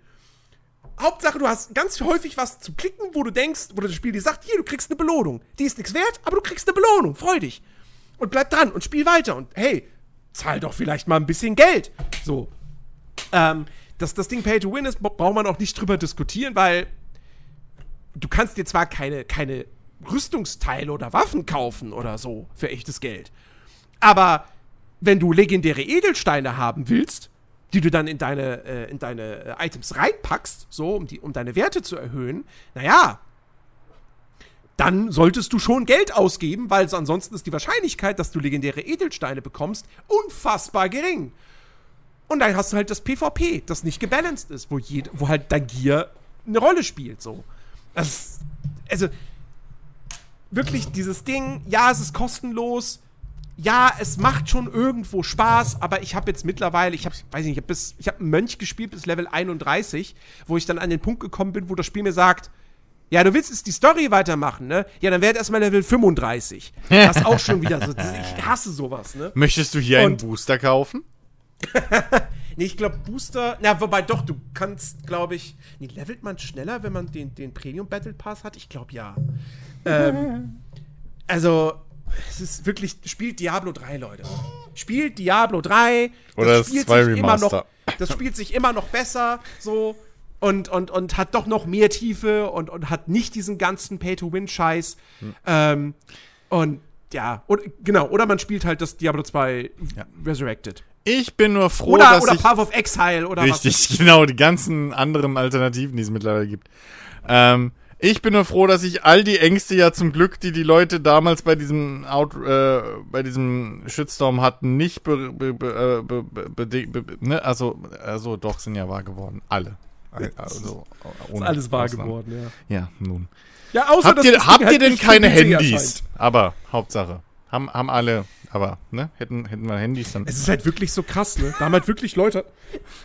Hauptsache, du hast ganz häufig was zu klicken, wo du denkst, wo das Spiel dir sagt, hier, du kriegst eine Belohnung. Die ist nichts wert, aber du kriegst eine Belohnung. Freu dich. Und bleib dran und spiel weiter. Und hey, zahl doch vielleicht mal ein bisschen Geld. So. Ähm, dass das Ding Pay to Win ist, braucht man auch nicht drüber diskutieren, weil du kannst dir zwar keine, keine Rüstungsteile oder Waffen kaufen oder so für echtes Geld. Aber wenn du legendäre Edelsteine haben willst, die du dann in deine, äh, in deine äh, Items reinpackst, so, um, die, um deine Werte zu erhöhen, naja, dann solltest du schon Geld ausgeben, weil so ansonsten ist die Wahrscheinlichkeit, dass du legendäre Edelsteine bekommst, unfassbar gering. Und dann hast du halt das PvP, das nicht gebalanced ist, wo, jed wo halt dein Gear eine Rolle spielt, so. Das, also, wirklich dieses Ding, ja, es ist kostenlos, ja, es macht schon irgendwo Spaß, aber ich habe jetzt mittlerweile, ich habe, weiß nicht, ich habe bis, ich habe einen Mönch gespielt bis Level 31, wo ich dann an den Punkt gekommen bin, wo das Spiel mir sagt, ja, du willst jetzt die Story weitermachen, ne? Ja, dann werd erstmal Level 35. Das ist auch schon wieder so, ich hasse sowas, ne? Möchtest du hier einen Und- Booster kaufen? Nee, ich glaube Booster, na, wobei doch, du kannst, glaube ich, nee, levelt man schneller, wenn man den, den Premium Battle Pass hat? Ich glaube ja. ähm, also, es ist wirklich, spielt Diablo 3, Leute. Spielt Diablo 3. Oder das spielt 2 sich immer noch, Remaster. Das spielt sich immer noch besser, so. Und, und, und hat doch noch mehr Tiefe und, und hat nicht diesen ganzen Pay-to-Win-Scheiß. Hm. Ähm, und ja, und, genau, oder man spielt halt das Diablo 2 Resurrected. Ich bin nur froh, Oder, dass oder ich Path of Exile oder was. Richtig, genau, die ganzen anderen Alternativen, die es mittlerweile gibt. Ähm, ich bin nur froh, dass ich all die Ängste ja zum Glück, die die Leute damals bei diesem Out, äh, bei diesem Shitstorm hatten, nicht be, be, be, be, be, be, be, ne? also, also doch sind ja wahr geworden, alle. Also, Ist alles wahr Ausnahme. geworden, ja. Ja, nun. Ja, außer Habt ihr, habt ihr halt denn nicht für keine Handys? erscheint. Aber Hauptsache. Haben, haben alle, aber, ne? Hätten, hätten wir Handys, dann. Es ist halt wirklich so krass, ne? Da haben halt wirklich Leute,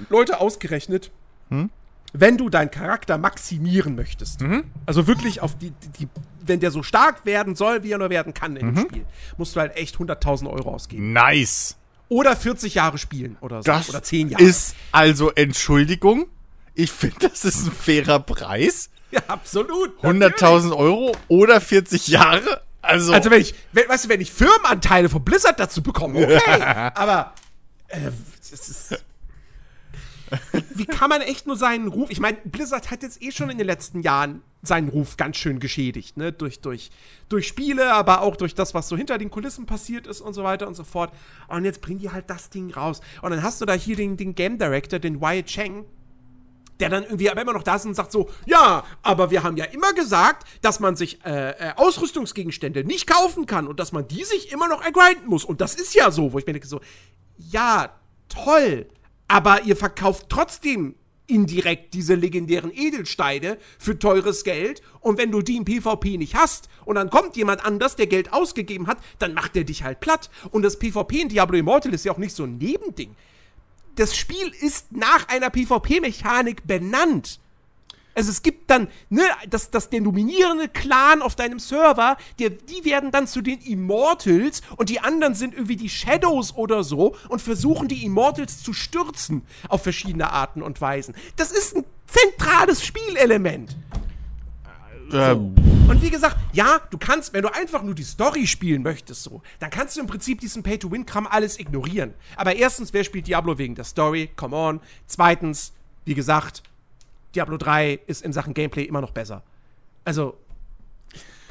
Leute ausgerechnet, Hm? wenn du deinen Charakter maximieren möchtest, Mhm. also wirklich auf die, die, wenn der so stark werden soll, wie er nur werden kann in Mhm. dem Spiel, musst du halt echt 100.000 Euro ausgeben. Nice. Oder 40 Jahre spielen oder so. Das oder 10 Jahre. ist also Entschuldigung. Ich finde, das ist ein fairer Preis. ja, absolut. 100.000 Euro oder 40 Jahre. Also, Also wenn ich, wenn, weißt du, wenn ich Firmenanteile von Blizzard dazu bekomme, okay. aber äh, das ist. Wie, wie kann man echt nur seinen Ruf? Ich meine, Blizzard hat jetzt eh schon in den letzten Jahren seinen Ruf ganz schön geschädigt, ne? Durch, durch, durch Spiele, aber auch durch das, was so hinter den Kulissen passiert ist und so weiter und so fort. Und jetzt bringen die halt das Ding raus. Und dann hast du da hier den, den Game Director, den Wyatt Cheng, der dann irgendwie aber immer noch da ist und sagt so, ja, aber wir haben ja immer gesagt, dass man sich äh, äh, Ausrüstungsgegenstände nicht kaufen kann und dass man die sich immer noch ergrinden muss. Und das ist ja so, wo ich mir denke so, ja, toll, aber ihr verkauft trotzdem indirekt diese legendären Edelsteine für teures Geld und wenn du die im PvP nicht hast und dann kommt jemand anders, der Geld ausgegeben hat, dann macht der dich halt platt. Und das PvP in Diablo Immortal ist ja auch nicht so ein Nebending das Spiel ist nach einer PvP-Mechanik benannt. Also es gibt dann, ne, das, das der dominierende Clan auf deinem Server, der, die werden dann zu den Immortals und die anderen sind irgendwie die Shadows oder so und versuchen die Immortals zu stürzen auf verschiedene Arten und Weisen. Das ist ein zentrales Spielelement. So. Und wie gesagt, ja, du kannst, wenn du einfach nur die Story spielen möchtest, so, dann kannst du im Prinzip diesen Pay-to-Win-Kram alles ignorieren. Aber erstens, wer spielt Diablo wegen der Story? Come on. Zweitens, wie gesagt, Diablo 3 ist in Sachen Gameplay immer noch besser. Also,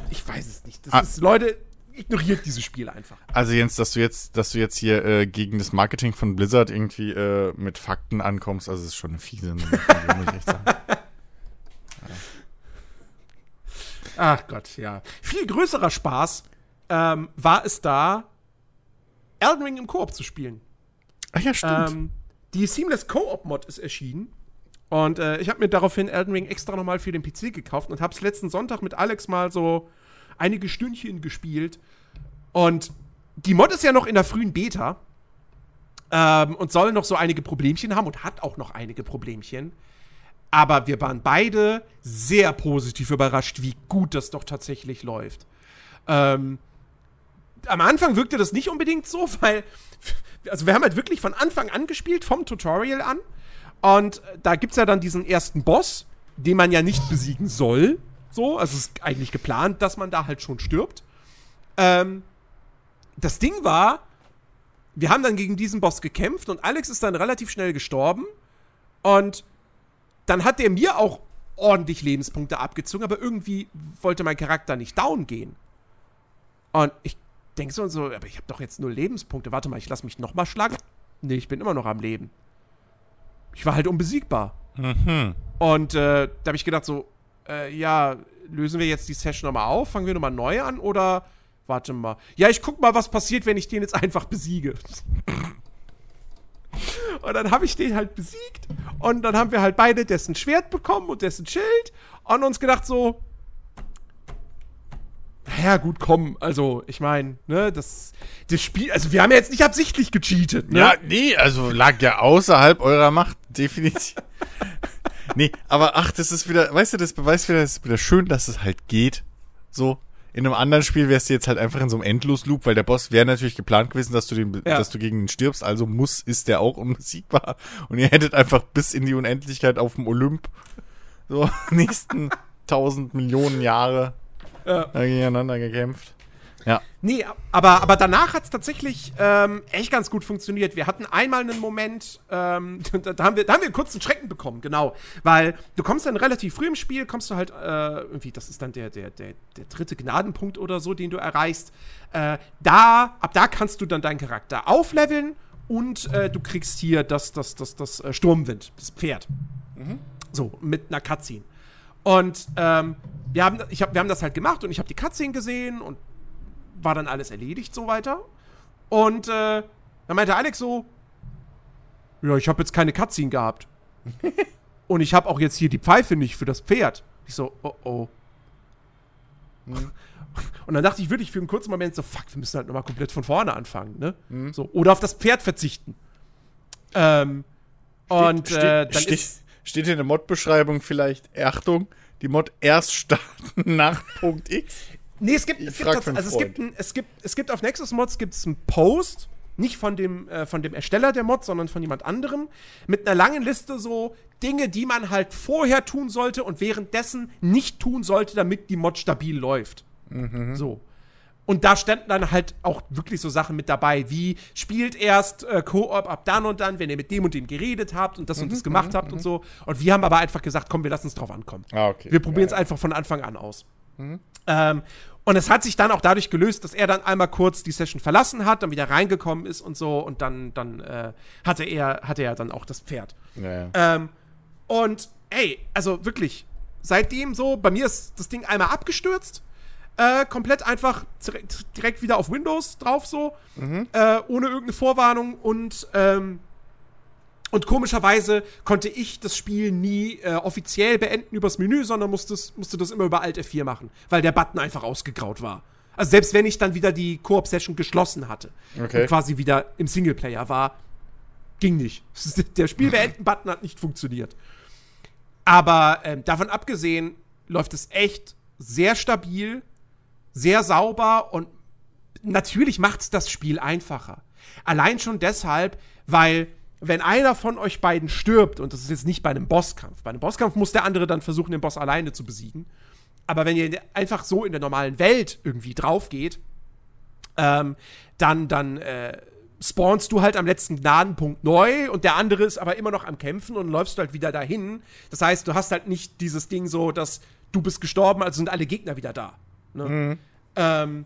ich weiß es nicht. Das ah. ist, Leute, ignoriert dieses Spiel einfach. Also Jens, dass du jetzt, dass du jetzt hier äh, gegen das Marketing von Blizzard irgendwie äh, mit Fakten ankommst, also ist schon eine fiese Nummer, muss ich echt sagen. Ach Gott, ja. Viel größerer Spaß ähm, war es da, Elden Ring im Koop zu spielen. Ach ja, stimmt. Ähm, die Seamless Co-op-Mod ist erschienen. Und äh, ich habe mir daraufhin Elden Ring extra nochmal für den PC gekauft und habe es letzten Sonntag mit Alex mal so einige Stündchen gespielt. Und die Mod ist ja noch in der frühen Beta ähm, und soll noch so einige Problemchen haben und hat auch noch einige Problemchen. Aber wir waren beide sehr positiv überrascht, wie gut das doch tatsächlich läuft. Ähm, am Anfang wirkte das nicht unbedingt so, weil, also wir haben halt wirklich von Anfang an gespielt, vom Tutorial an. Und da gibt es ja dann diesen ersten Boss, den man ja nicht besiegen soll. So, also es ist eigentlich geplant, dass man da halt schon stirbt. Ähm, das Ding war, wir haben dann gegen diesen Boss gekämpft und Alex ist dann relativ schnell gestorben. Und dann hat der mir auch ordentlich Lebenspunkte abgezogen, aber irgendwie wollte mein Charakter nicht down gehen. Und ich denke so und so, aber ich habe doch jetzt nur Lebenspunkte. Warte mal, ich lasse mich nochmal schlagen. Nee, ich bin immer noch am Leben. Ich war halt unbesiegbar. Mhm. Und äh, da habe ich gedacht so, äh, ja, lösen wir jetzt die Session nochmal auf? Fangen wir nochmal neu an? Oder warte mal. Ja, ich guck mal, was passiert, wenn ich den jetzt einfach besiege. Und dann habe ich den halt besiegt. Und dann haben wir halt beide dessen Schwert bekommen und dessen Schild. Und uns gedacht so, naja, gut, komm, also, ich meine, ne, das, das Spiel, also wir haben ja jetzt nicht absichtlich gecheatet, ne? Ja, nee, also lag ja außerhalb eurer Macht, definitiv. nee, aber ach, das ist wieder, weißt du, das beweist wieder, das ist wieder schön, dass es halt geht. So, in einem anderen Spiel wärst du jetzt halt einfach in so einem Endlosloop, weil der Boss wäre natürlich geplant gewesen, dass du den, ja. dass du gegen ihn stirbst, also muss, ist der auch unbesiegbar. Und ihr hättet einfach bis in die Unendlichkeit auf dem Olymp so nächsten tausend Millionen Jahre ja. gegeneinander gekämpft. Ja. Nee, aber, aber danach hat es tatsächlich ähm, echt ganz gut funktioniert. Wir hatten einmal einen Moment, ähm, da, haben wir, da haben wir einen kurzen Schrecken bekommen, genau. Weil du kommst dann relativ früh im Spiel, kommst du halt äh, irgendwie, das ist dann der, der, der, der dritte Gnadenpunkt oder so, den du erreichst. Äh, da, ab da kannst du dann deinen Charakter aufleveln und äh, du kriegst hier das, das, das, das äh, Sturmwind, das Pferd. Mhm. So, mit einer Cutscene. Und ähm, wir, haben, ich hab, wir haben das halt gemacht und ich habe die Cutscene gesehen und war dann alles erledigt so weiter. Und äh, dann meinte Alex so, ja, ich habe jetzt keine Cutscene gehabt. und ich habe auch jetzt hier die Pfeife nicht für das Pferd. Ich so, oh oh. Mhm. Und dann dachte ich wirklich für einen kurzen Moment so, fuck, wir müssen halt nochmal komplett von vorne anfangen, ne? Mhm. So, oder auf das Pferd verzichten. Ähm, steht, und steht, äh, dann steht, ist. Steht in der Mod-Beschreibung vielleicht, Achtung, die Mod erst starten nach Punkt X? Nee, es gibt, es gibt, also es gibt, ein, es gibt, es gibt auf Nexus Mods gibt's einen Post, nicht von dem, äh, von dem Ersteller der Mod, sondern von jemand anderem, mit einer langen Liste so Dinge, die man halt vorher tun sollte und währenddessen nicht tun sollte, damit die Mod stabil läuft. Mhm. So. Und da standen dann halt auch wirklich so Sachen mit dabei, wie spielt erst äh, Koop ab dann und dann, wenn ihr mit dem und dem geredet habt und das und das gemacht habt und so. Und wir haben aber einfach gesagt, komm, wir lassen es drauf ankommen. Ah, okay. Wir probieren es Ja, einfach von Anfang an aus. Ähm, und es hat sich dann auch dadurch gelöst, dass er dann einmal kurz die Session verlassen hat, dann wieder reingekommen ist und so. Und dann, dann äh, hatte, er, hatte er dann auch das Pferd. Ja. Ähm, und ey, also wirklich, seitdem so, bei mir ist das Ding einmal abgestürzt. Äh, komplett einfach direkt, wieder auf Windows drauf, so. Äh, ohne irgendeine Vorwarnung. Und, ähm, und komischerweise konnte ich das Spiel nie äh, offiziell beenden übers Menü, sondern musste, musste das immer über Alt F4 machen, weil der Button einfach ausgegraut war. Also selbst wenn ich dann wieder die Koop-Session geschlossen hatte Okay. und quasi wieder im Singleplayer war, ging nicht. Der Spiel beenden Button hat nicht funktioniert. Aber ähm, davon abgesehen läuft es echt sehr stabil, sehr sauber und natürlich macht es das Spiel einfacher. Allein schon deshalb, weil wenn einer von euch beiden stirbt, und das ist jetzt nicht bei einem Bosskampf, bei einem Bosskampf muss der andere dann versuchen, den Boss alleine zu besiegen. Aber wenn ihr einfach so in der normalen Welt irgendwie drauf geht, ähm, dann, dann äh, spawnst du halt am letzten Gnadenpunkt neu und der andere ist aber immer noch am Kämpfen und läufst halt wieder dahin. Das heißt, du hast halt nicht dieses Ding so, dass du bist gestorben, also sind alle Gegner wieder da. Ne? Ähm,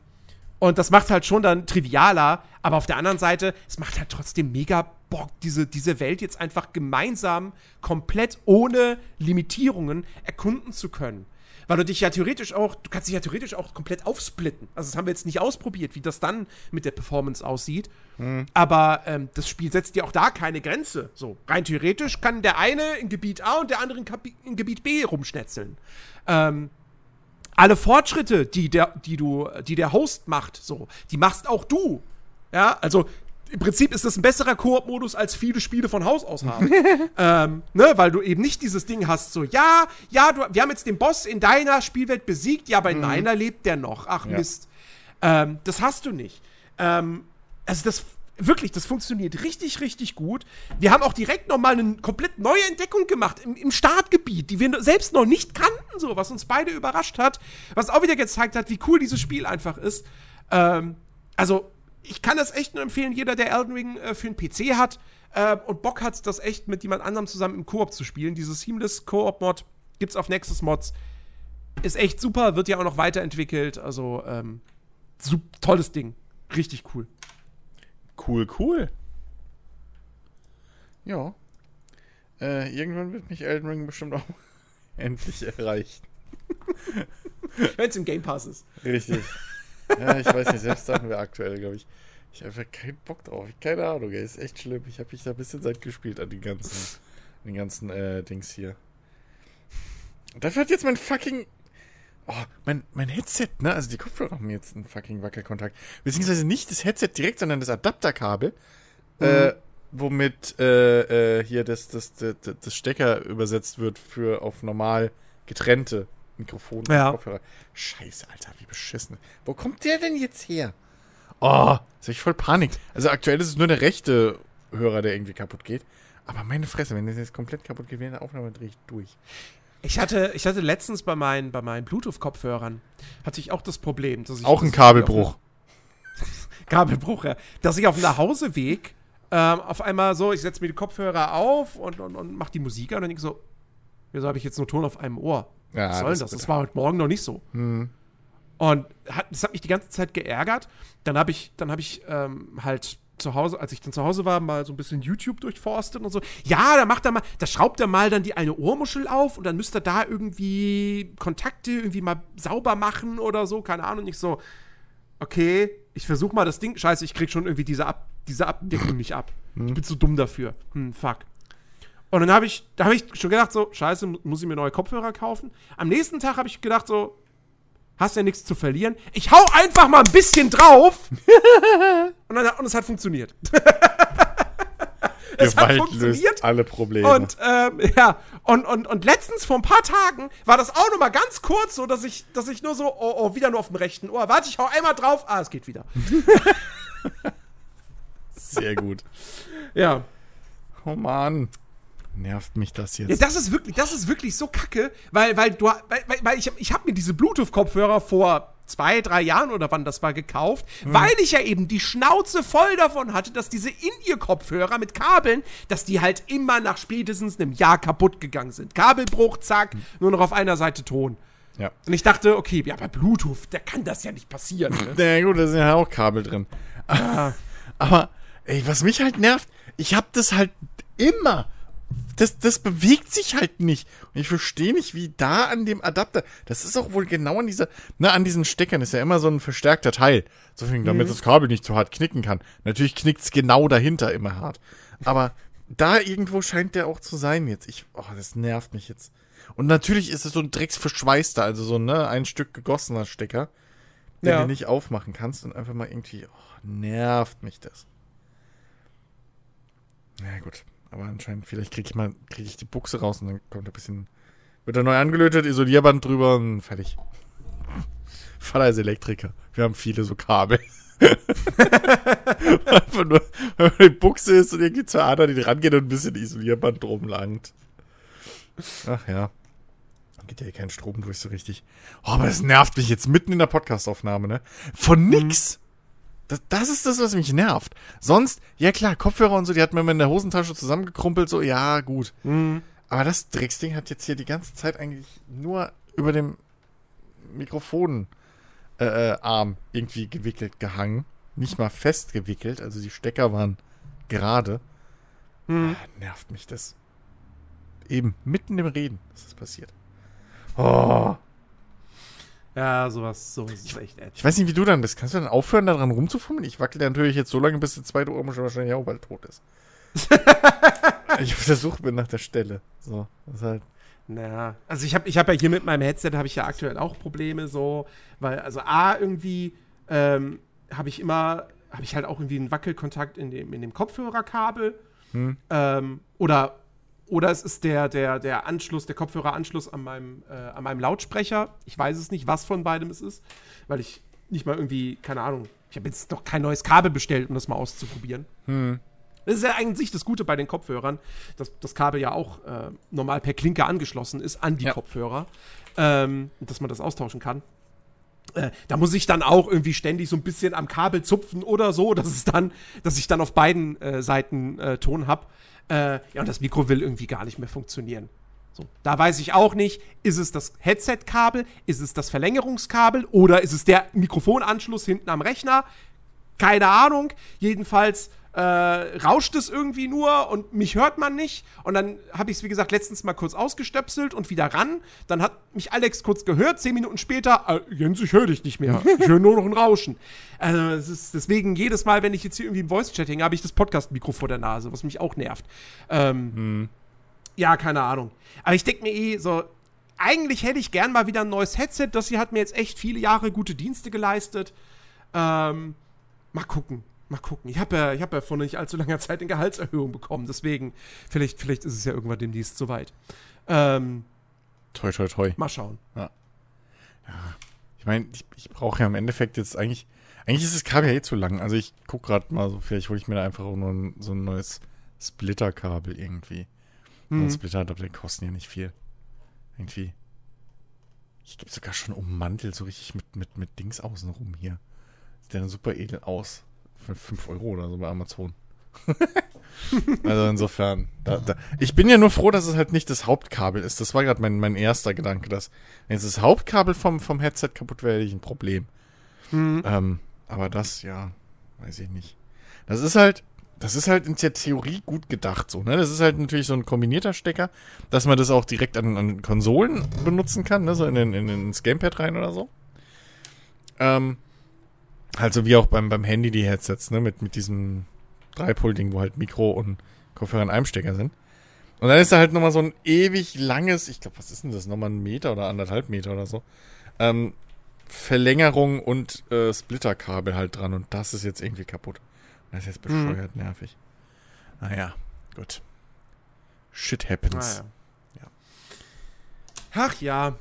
und das macht halt schon dann trivialer, aber auf der anderen Seite, es macht halt trotzdem mega Bock, diese, diese Welt jetzt einfach gemeinsam, komplett ohne Limitierungen erkunden zu können. Weil du dich ja theoretisch auch, du kannst dich ja theoretisch auch komplett aufsplitten. Also das haben wir jetzt nicht ausprobiert, wie das dann mit der Performance aussieht. Aber ähm, das Spiel setzt dir auch da keine Grenze. So, rein theoretisch kann der eine in Gebiet A und der andere in, Kapi in Gebiet B rumschnetzeln. Ähm, alle Fortschritte, die der, die du, die der Host macht, so, die machst auch du. Ja, also im Prinzip ist das ein besserer Koop-Modus, als viele Spiele von Haus aus haben. ähm, ne, weil du eben nicht dieses Ding hast, so, ja, ja, du, wir haben jetzt den Boss in deiner Spielwelt besiegt, ja, aber in meiner lebt der noch. Ach Ja. Mist. Ähm, das hast du nicht. Ähm, also das wirklich, das funktioniert richtig, richtig gut. Wir haben auch direkt noch mal eine komplett neue Entdeckung gemacht im, im Startgebiet, die wir selbst noch nicht kannten, so was uns beide überrascht hat, was auch wieder gezeigt hat, wie cool dieses Spiel einfach ist. Ähm, also ich kann das echt nur empfehlen, jeder, der Elden Ring äh, für einen PC hat äh, und Bock hat, das echt mit jemand anderem zusammen im Koop zu spielen. Dieses Seamless Koop-Mod gibt's auf Nexus Mods. Ist echt super, wird ja auch noch weiterentwickelt. Also, ähm, tolles Ding. Richtig cool. Cool, cool. Ja. Äh, irgendwann wird mich Elden Ring bestimmt auch endlich erreichen. Wenn es im Game Pass ist. Richtig. Ja, ich weiß nicht, selbst da haben wir aktuell, glaube ich. Ich habe einfach keinen Bock drauf. Keine Ahnung, ey, ist echt schlimm. Ich habe mich da ein bisschen seit gespielt an den ganzen, den ganzen äh, Dings hier. Dafür hat jetzt mein fucking. Oh, mein, mein Headset, ne? Also die Kopfhörer haben jetzt einen fucking Wackelkontakt. Beziehungsweise nicht das Headset direkt, sondern das Adapterkabel. Äh, womit äh, äh, hier das, das, das, das Stecker übersetzt wird für auf normal getrennte Mikrofone Ja. Kopfhörer. Scheiße, Alter, wie beschissen. Wo kommt der denn jetzt her? Oh, jetzt hab ich voll Panik. Also aktuell ist es nur der rechte Hörer, der irgendwie kaputt geht. Aber meine Fresse, wenn das jetzt komplett kaputt geht während der Aufnahme, drehe ich durch. Ich hatte, ich hatte letztens bei meinen, bei meinen Bluetooth-Kopfhörern, hatte ich auch das Problem, dass ich. Auch ein Kabelbruch. Kabelbruch, ja. Dass ich auf dem Nachhauseweg ähm, auf einmal so, ich setze mir die Kopfhörer auf und, und, und mach die Musik an und denke so, wieso habe ich jetzt nur Ton auf einem Ohr? Ja, Was soll das denn das? Das war heute Morgen noch nicht so. Hm. Und hat, das hat mich die ganze Zeit geärgert. Dann habe ich, dann habe ich ähm, halt zu Hause, als ich dann zu Hause war, mal so ein bisschen YouTube durchforstet und so. Ja, da macht er mal, da schraubt er mal dann die eine Ohrmuschel auf und dann müsste er da irgendwie Kontakte irgendwie mal sauber machen oder so, keine Ahnung. Nicht so, okay, ich versuche mal das Ding, scheiße, ich krieg schon irgendwie diese, ab, diese Abdeckung nicht ab. Ich bin zu dumm dafür. Hm, fuck. Und dann habe ich, da habe ich schon gedacht, so, scheiße, mu- muss ich mir neue Kopfhörer kaufen. Am nächsten Tag habe ich gedacht, so, hast ja nichts zu verlieren. Ich hau einfach mal ein bisschen drauf. und, dann, und es hat funktioniert. es hat Gewalt funktioniert. löst alle Probleme. Und ähm, ja, und, und, und letztens vor ein paar Tagen war das auch noch mal ganz kurz so, dass ich, dass ich nur so, oh, oh, wieder nur auf dem rechten Ohr. Warte, ich hau einmal drauf. Ah, es geht wieder. Sehr gut. Ja. Oh Mann. Nervt mich das Ja, jetzt. das ist wirklich, das ist wirklich so kacke, weil, weil du, weil, weil- ich, ich habe mir diese Bluetooth-Kopfhörer vor zwei, drei Jahren oder wann das war gekauft, mhm. weil ich ja eben die Schnauze voll davon hatte, dass diese In-Ear-Kopfhörer mit Kabeln, dass die halt immer nach spätestens einem Jahr kaputt gegangen sind. Kabelbruch, zack, mhm. nur noch auf einer Seite Ton. Ja. Und ich dachte, okay, ja, bei Bluetooth, da kann das ja nicht passieren. Ne? Na ja, gut, da sind ja auch Kabel drin. Ah. Aber, ey, was mich halt nervt, ich hab das halt immer das, das bewegt sich halt nicht. Und ich verstehe nicht, wie da an dem Adapter, das ist auch wohl genau an dieser, ne, an diesen Steckern ist ja immer so ein verstärkter Teil. So viel, damit mhm. das Kabel nicht so hart knicken kann. Natürlich knickt es genau dahinter immer hart. Aber da irgendwo scheint der auch zu sein jetzt. Ich, oh, das nervt mich jetzt. Und natürlich ist es so ein drecksverschweißter, also so, ne, ein Stück gegossener Stecker, den ja. du nicht aufmachen kannst und einfach mal irgendwie, oh, nervt mich das. Na ja, gut. Aber anscheinend, vielleicht kriege ich mal, kriege ich die Buchse raus und dann kommt ein bisschen, wird er neu angelötet, Isolierband drüber und fertig. Vater ist Elektriker. Wir haben viele so Kabel. Einfach nur, wenn man die Buchse ist und irgendwie zur Ader, die rangeht und ein bisschen Isolierband drum langt. Ach ja. Dann geht ja kein Strom durch so richtig. Oh, aber das nervt mich jetzt mitten in der Podcastaufnahme, ne? Von nix. Das, das ist das, was mich nervt. Sonst, ja klar, Kopfhörer und so, die hat man in der Hosentasche zusammengekrumpelt, so, ja, gut. Mhm. Aber das Drecksding hat jetzt hier die ganze Zeit eigentlich nur über dem Mikrofonarm äh, äh irgendwie gewickelt gehangen. Nicht mal festgewickelt, also die Stecker waren gerade. Mhm. Ah, nervt mich das. Eben, mitten im Reden ist das passiert. Oh. Ja, sowas, sowas ist echt ätzend. Ich weiß nicht, wie du dann bist. Kannst du dann aufhören, daran rumzufummeln? Ich wackel natürlich jetzt so lange, bis der zweite Ohrmuschel wahrscheinlich auch bald tot ist. ich auf der Suche bin nach der Stelle. So, das ist halt. Naja, also ich habe ich hab ja hier mit meinem Headset habe ich ja aktuell auch Probleme so, weil also A irgendwie ähm, habe ich immer habe ich halt auch irgendwie einen Wackelkontakt in dem in dem Kopfhörerkabel hm. ähm, oder oder es ist der, der, der Anschluss, der Kopfhöreranschluss an meinem, äh, an meinem Lautsprecher. Ich weiß es nicht, was von beidem es ist, weil ich nicht mal irgendwie, keine Ahnung, ich habe jetzt noch kein neues Kabel bestellt, um das mal auszuprobieren. Hm. Das ist ja eigentlich das Gute bei den Kopfhörern, dass das Kabel ja auch äh, normal per Klinke angeschlossen ist an die ja. Kopfhörer, ähm, dass man das austauschen kann. Äh, da muss ich dann auch irgendwie ständig so ein bisschen am Kabel zupfen oder so, dass es dann, dass ich dann auf beiden äh, Seiten äh, Ton habe. Äh, ja, und das Mikro will irgendwie gar nicht mehr funktionieren. So, da weiß ich auch nicht, ist es das Headset-Kabel, ist es das Verlängerungskabel oder ist es der Mikrofonanschluss hinten am Rechner? Keine Ahnung. Jedenfalls äh, rauscht es irgendwie nur und mich hört man nicht. Und dann habe ich es, wie gesagt, letztens mal kurz ausgestöpselt und wieder ran. Dann hat mich Alex kurz gehört. Zehn Minuten später, äh, Jens, ich höre dich nicht mehr. Ich höre nur noch ein Rauschen. Also, es ist deswegen jedes Mal, wenn ich jetzt hier irgendwie im Voice-Chatting habe ich das Podcast-Mikro vor der Nase, was mich auch nervt. Ähm, hm. Ja, keine Ahnung. Aber ich denke mir eh so, eigentlich hätte ich gern mal wieder ein neues Headset. Das hier hat mir jetzt echt viele Jahre gute Dienste geleistet. Ähm, mal gucken. Mal gucken. Ich habe ja, hab ja vor nicht allzu langer Zeit eine Gehaltserhöhung bekommen. Deswegen, vielleicht, vielleicht ist es ja irgendwann demnächst soweit. Ähm, toi, toi, toi. Mal schauen. Ja. ja. Ich meine, ich, ich brauche ja im Endeffekt jetzt eigentlich. Eigentlich ist das Kabel ja eh zu lang. Also ich gucke gerade mal so, vielleicht hole ich mir da einfach auch nur ein, so ein neues Splitter-Kabel irgendwie. Mhm. So Splitter-Adapter kosten ja nicht viel. Irgendwie. Ich gebe sogar schon ummantelt, so richtig mit, mit, mit Dings außenrum hier. Sieht ja super edel aus. Für 5 Euro oder so bei Amazon. also insofern, da, da. ich bin ja nur froh, dass es halt nicht das Hauptkabel ist. Das war gerade mein, mein erster Gedanke, dass wenn jetzt das Hauptkabel vom, vom Headset kaputt wäre, hätte ich ein Problem. Mhm. Ähm, aber das, ja, weiß ich nicht. Das ist halt, das ist halt in der Theorie gut gedacht so, ne? Das ist halt natürlich so ein kombinierter Stecker, dass man das auch direkt an, an Konsolen benutzen kann, ne? So in, den, in, in ins Gamepad rein oder so. Ähm, also wie auch beim, beim Handy die Headsets, ne? Mit, mit diesem Dreipol-Ding, wo halt Mikro und Kopfhörer in einem Stecker sind. Und dann ist da halt nochmal so ein ewig langes, ich glaube, was ist denn das? Nochmal ein Meter oder anderthalb Meter oder so. Ähm, Verlängerung und äh, Splitterkabel halt dran und das ist jetzt irgendwie kaputt. Das ist jetzt mhm. bescheuert mhm. nervig. Naja, gut. Shit happens. Ah, ja. ja. Ach ja,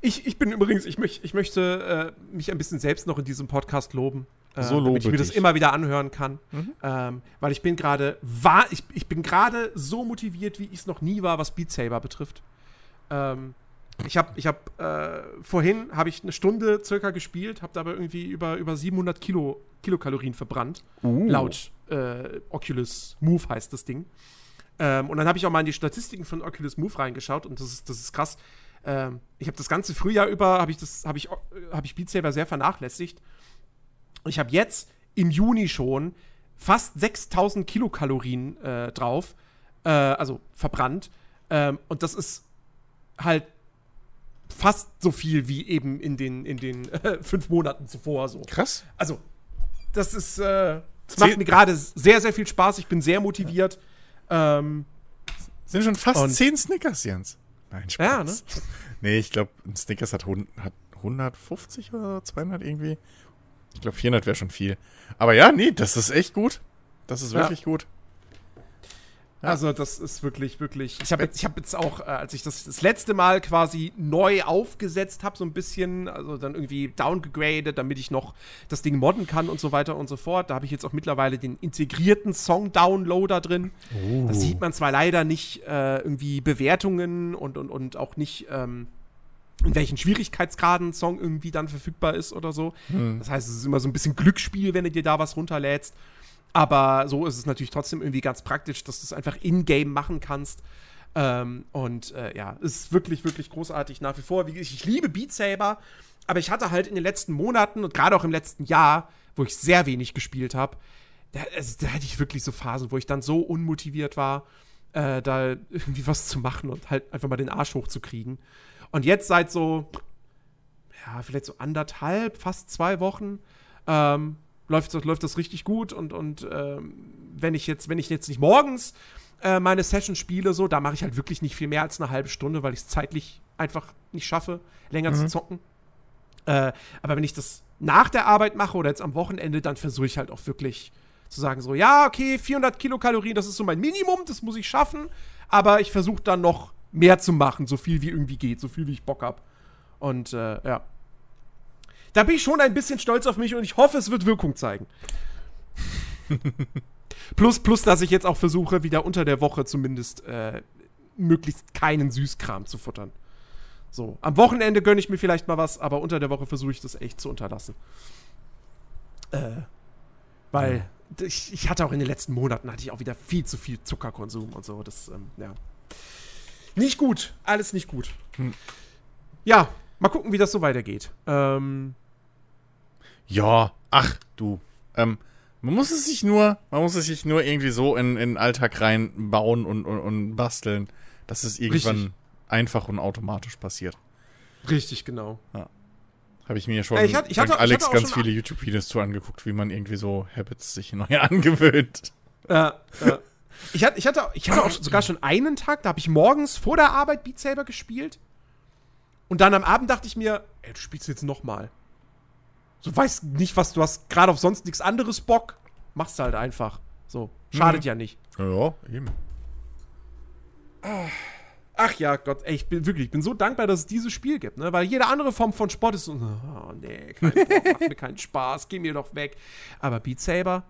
ich, ich bin übrigens, ich, möch, ich möchte äh, mich ein bisschen selbst noch in diesem Podcast loben. Äh, so damit ich mir dich. das immer wieder anhören kann. Mhm. Ähm, weil ich bin gerade ich, ich bin gerade so motiviert, wie ich es noch nie war, was Beat Saber betrifft. Ähm, Ich habe ich hab, äh, vorhin habe ich eine Stunde circa gespielt, habe dabei irgendwie über, über 700 Kilo, Kilokalorien verbrannt. Uh. Laut äh, Oculus Move heißt das Ding. Ähm, und dann habe ich auch mal in die Statistiken von Oculus Move reingeschaut und das ist, das ist krass. Ähm, ich habe das ganze Frühjahr über, habe ich, das, hab ich, hab ich Beat Saber sehr vernachlässigt. Und ich habe jetzt im Juni schon fast 6000 Kilokalorien äh, drauf, äh, also verbrannt. Ähm, und das ist halt fast so viel wie eben in den, in den äh, fünf Monaten zuvor so. Krass. Also, das ist, äh, das macht mir gerade sehr, sehr viel Spaß. Ich bin sehr motiviert. Ähm, Sind schon fast 10 Snickers, Jens. Nein, Spaß. Ja, ne? Nee, ich glaube, ein Snickers hat, hat 150 oder 200 irgendwie. Ich glaube, 400 wäre schon viel. Aber ja, nee, das ist echt gut. Das ist Ja. wirklich gut. Also, das ist wirklich, wirklich. Ich habe jetzt, ich hab jetzt auch, äh, als ich das das letzte Mal quasi neu aufgesetzt habe, so ein bisschen, also dann irgendwie downgegradet, damit ich noch das Ding modden kann und so weiter und so fort. Da habe ich jetzt auch mittlerweile den integrierten Song-Downloader drin. Da sieht man zwar leider nicht äh, irgendwie Bewertungen und, und, und auch nicht, ähm, in welchen Schwierigkeitsgraden ein Song irgendwie dann verfügbar ist oder so. Das heißt, es ist immer so ein bisschen Glücksspiel, wenn du dir da was runterlädst. Aber so ist es natürlich trotzdem irgendwie ganz praktisch, dass du es einfach in-game machen kannst. Ähm, und äh, ja, es ist wirklich, wirklich großartig nach wie vor. Ich, ich liebe Beat Saber, aber ich hatte halt in den letzten Monaten und gerade auch im letzten Jahr, wo ich sehr wenig gespielt habe, da, also, da hatte ich wirklich so Phasen, wo ich dann so unmotiviert war, äh, da irgendwie was zu machen und halt einfach mal den Arsch hochzukriegen. Und jetzt seit so, ja, vielleicht so anderthalb, fast zwei Wochen, ähm, läuft, das- läuft das richtig gut. Und, und ähm, wenn ich jetzt, wenn ich jetzt nicht morgens äh, meine Session spiele, so, da mache ich halt wirklich nicht viel mehr als eine halbe Stunde, weil ich es zeitlich einfach nicht schaffe, länger zu zocken. Äh, aber wenn ich das nach der Arbeit mache oder jetzt am Wochenende, dann versuche ich halt auch wirklich zu sagen, so, ja, okay, 400 Kilokalorien, das ist so mein Minimum, das muss ich schaffen, aber ich versuche dann noch mehr zu machen, so viel wie irgendwie geht, so viel wie ich Bock habe. Und äh, ja. Da bin ich schon ein bisschen stolz auf mich und ich hoffe, es wird Wirkung zeigen. plus, plus, dass ich jetzt auch versuche, wieder unter der Woche zumindest äh, möglichst keinen Süßkram zu futtern. So, am Wochenende gönne ich mir vielleicht mal was, aber unter der Woche versuche ich das echt zu unterlassen. Äh, weil ich, ich hatte auch in den letzten Monaten hatte ich auch wieder viel zu viel Zuckerkonsum und so. Das, ähm, ja. Nicht gut. Alles nicht gut. Ja, mal gucken, wie das so weitergeht. Ähm, Ja, ach du. Ähm, man muss es sich nur, man muss es sich nur irgendwie so in, in den Alltag reinbauen und, und, und basteln, dass es irgendwann Richtig. einfach und automatisch passiert. richtig, genau. Habe ich mir schon ich hatte- ich hatte- ich Alex auch ganz viele YouTube-Videos zu angeguckt, wie man irgendwie so Habits sich neu angewöhnt. Ja, ja. Ich hatte, ich, hatte, ich hatte auch sogar schon einen Tag, da habe ich morgens vor der Arbeit Beat Saber gespielt. Und dann am Abend dachte ich mir, ey, du spielst jetzt noch mal. So, weißt nicht, was du hast, gerade auf sonst nichts anderes Bock. Machst halt einfach. So, schadet Mhm. ja nicht. Ja, eben. Ach ja, Gott, ey, ich bin wirklich, ich bin so dankbar, dass es dieses Spiel gibt, ne? Weil jede andere Form von Sport ist so, oh nee, kein Bock, macht mir keinen Spaß, geh mir doch weg. Aber Beat Saber,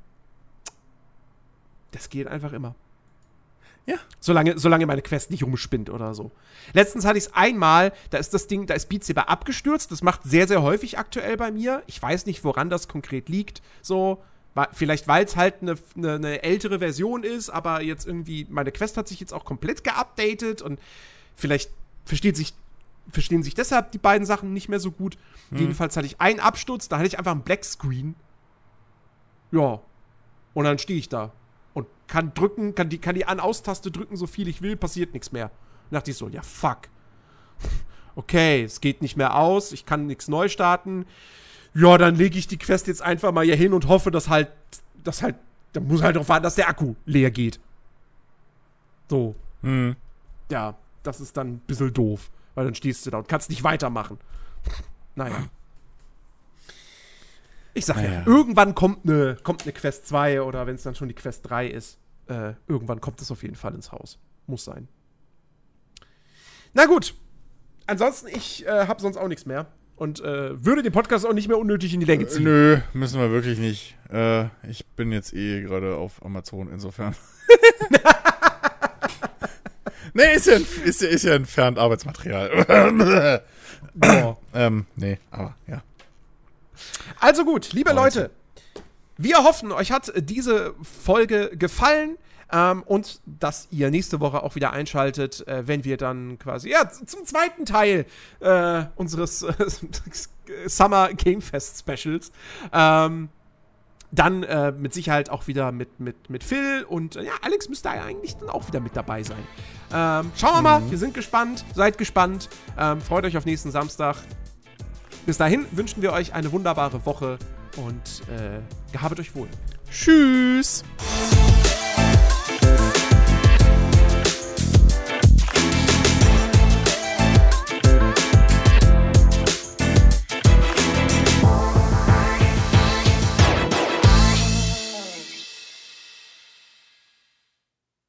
das geht einfach immer. Ja. Solange, solange meine Quest nicht rumspinnt oder so. Letztens hatte ich es einmal, da ist das Ding, da ist Beat Saber abgestürzt. Das macht sehr, sehr häufig aktuell bei mir. Ich weiß nicht, woran das konkret liegt. So, vielleicht weil es halt eine ne, ne ältere Version ist, aber jetzt irgendwie, meine Quest hat sich jetzt auch komplett geupdatet und vielleicht versteht sich, verstehen sich deshalb die beiden Sachen nicht mehr so gut. Jedenfalls hatte ich einen Absturz, da hatte ich einfach einen Black Screen. Ja. Und dann stehe ich da kann drücken, kann die, kann die An-Aus-Taste drücken, so viel ich will, passiert nichts mehr. Und dachte ich so, ja, fuck. Okay, es geht nicht mehr aus, ich kann nichts neu starten. Ja, dann lege ich die Quest jetzt einfach mal hier hin und hoffe, dass halt, dass halt, da muss halt darauf warten, dass der Akku leer geht. So, Hm. ja, das ist dann ein bisschen doof, weil dann stehst du da und kannst nicht weitermachen. Naja. Ich sag ja, Naja. irgendwann kommt eine kommt ne Quest 2 oder wenn es dann schon die Quest 3 ist, äh, irgendwann kommt es auf jeden Fall ins Haus. Muss sein. Na gut. Ansonsten, ich äh, habe sonst auch nichts mehr. Und äh, würde den Podcast auch nicht mehr unnötig in die Länge ziehen. Nö, müssen wir wirklich nicht. Äh, ich bin jetzt eh gerade auf Amazon, insofern. Nee, ist ja, ist ja, ist ja entfernt Arbeitsmaterial. Boah. ähm, nee, aber ja. Also gut, liebe Leute. Wir hoffen, euch hat diese Folge gefallen. Ähm, und dass ihr nächste Woche auch wieder einschaltet, äh, wenn wir dann quasi ja, zum zweiten Teil äh, unseres äh, Summer Game Fest Specials ähm, dann äh, mit Sicherheit auch wieder mit, mit, mit Phil und äh, ja, Alex müsste eigentlich dann auch wieder mit dabei sein. Ähm, schauen wir mal, wir sind gespannt, seid gespannt, ähm, freut euch auf nächsten Samstag. Bis dahin wünschen wir euch eine wunderbare Woche und äh, gehabet euch wohl. Tschüss.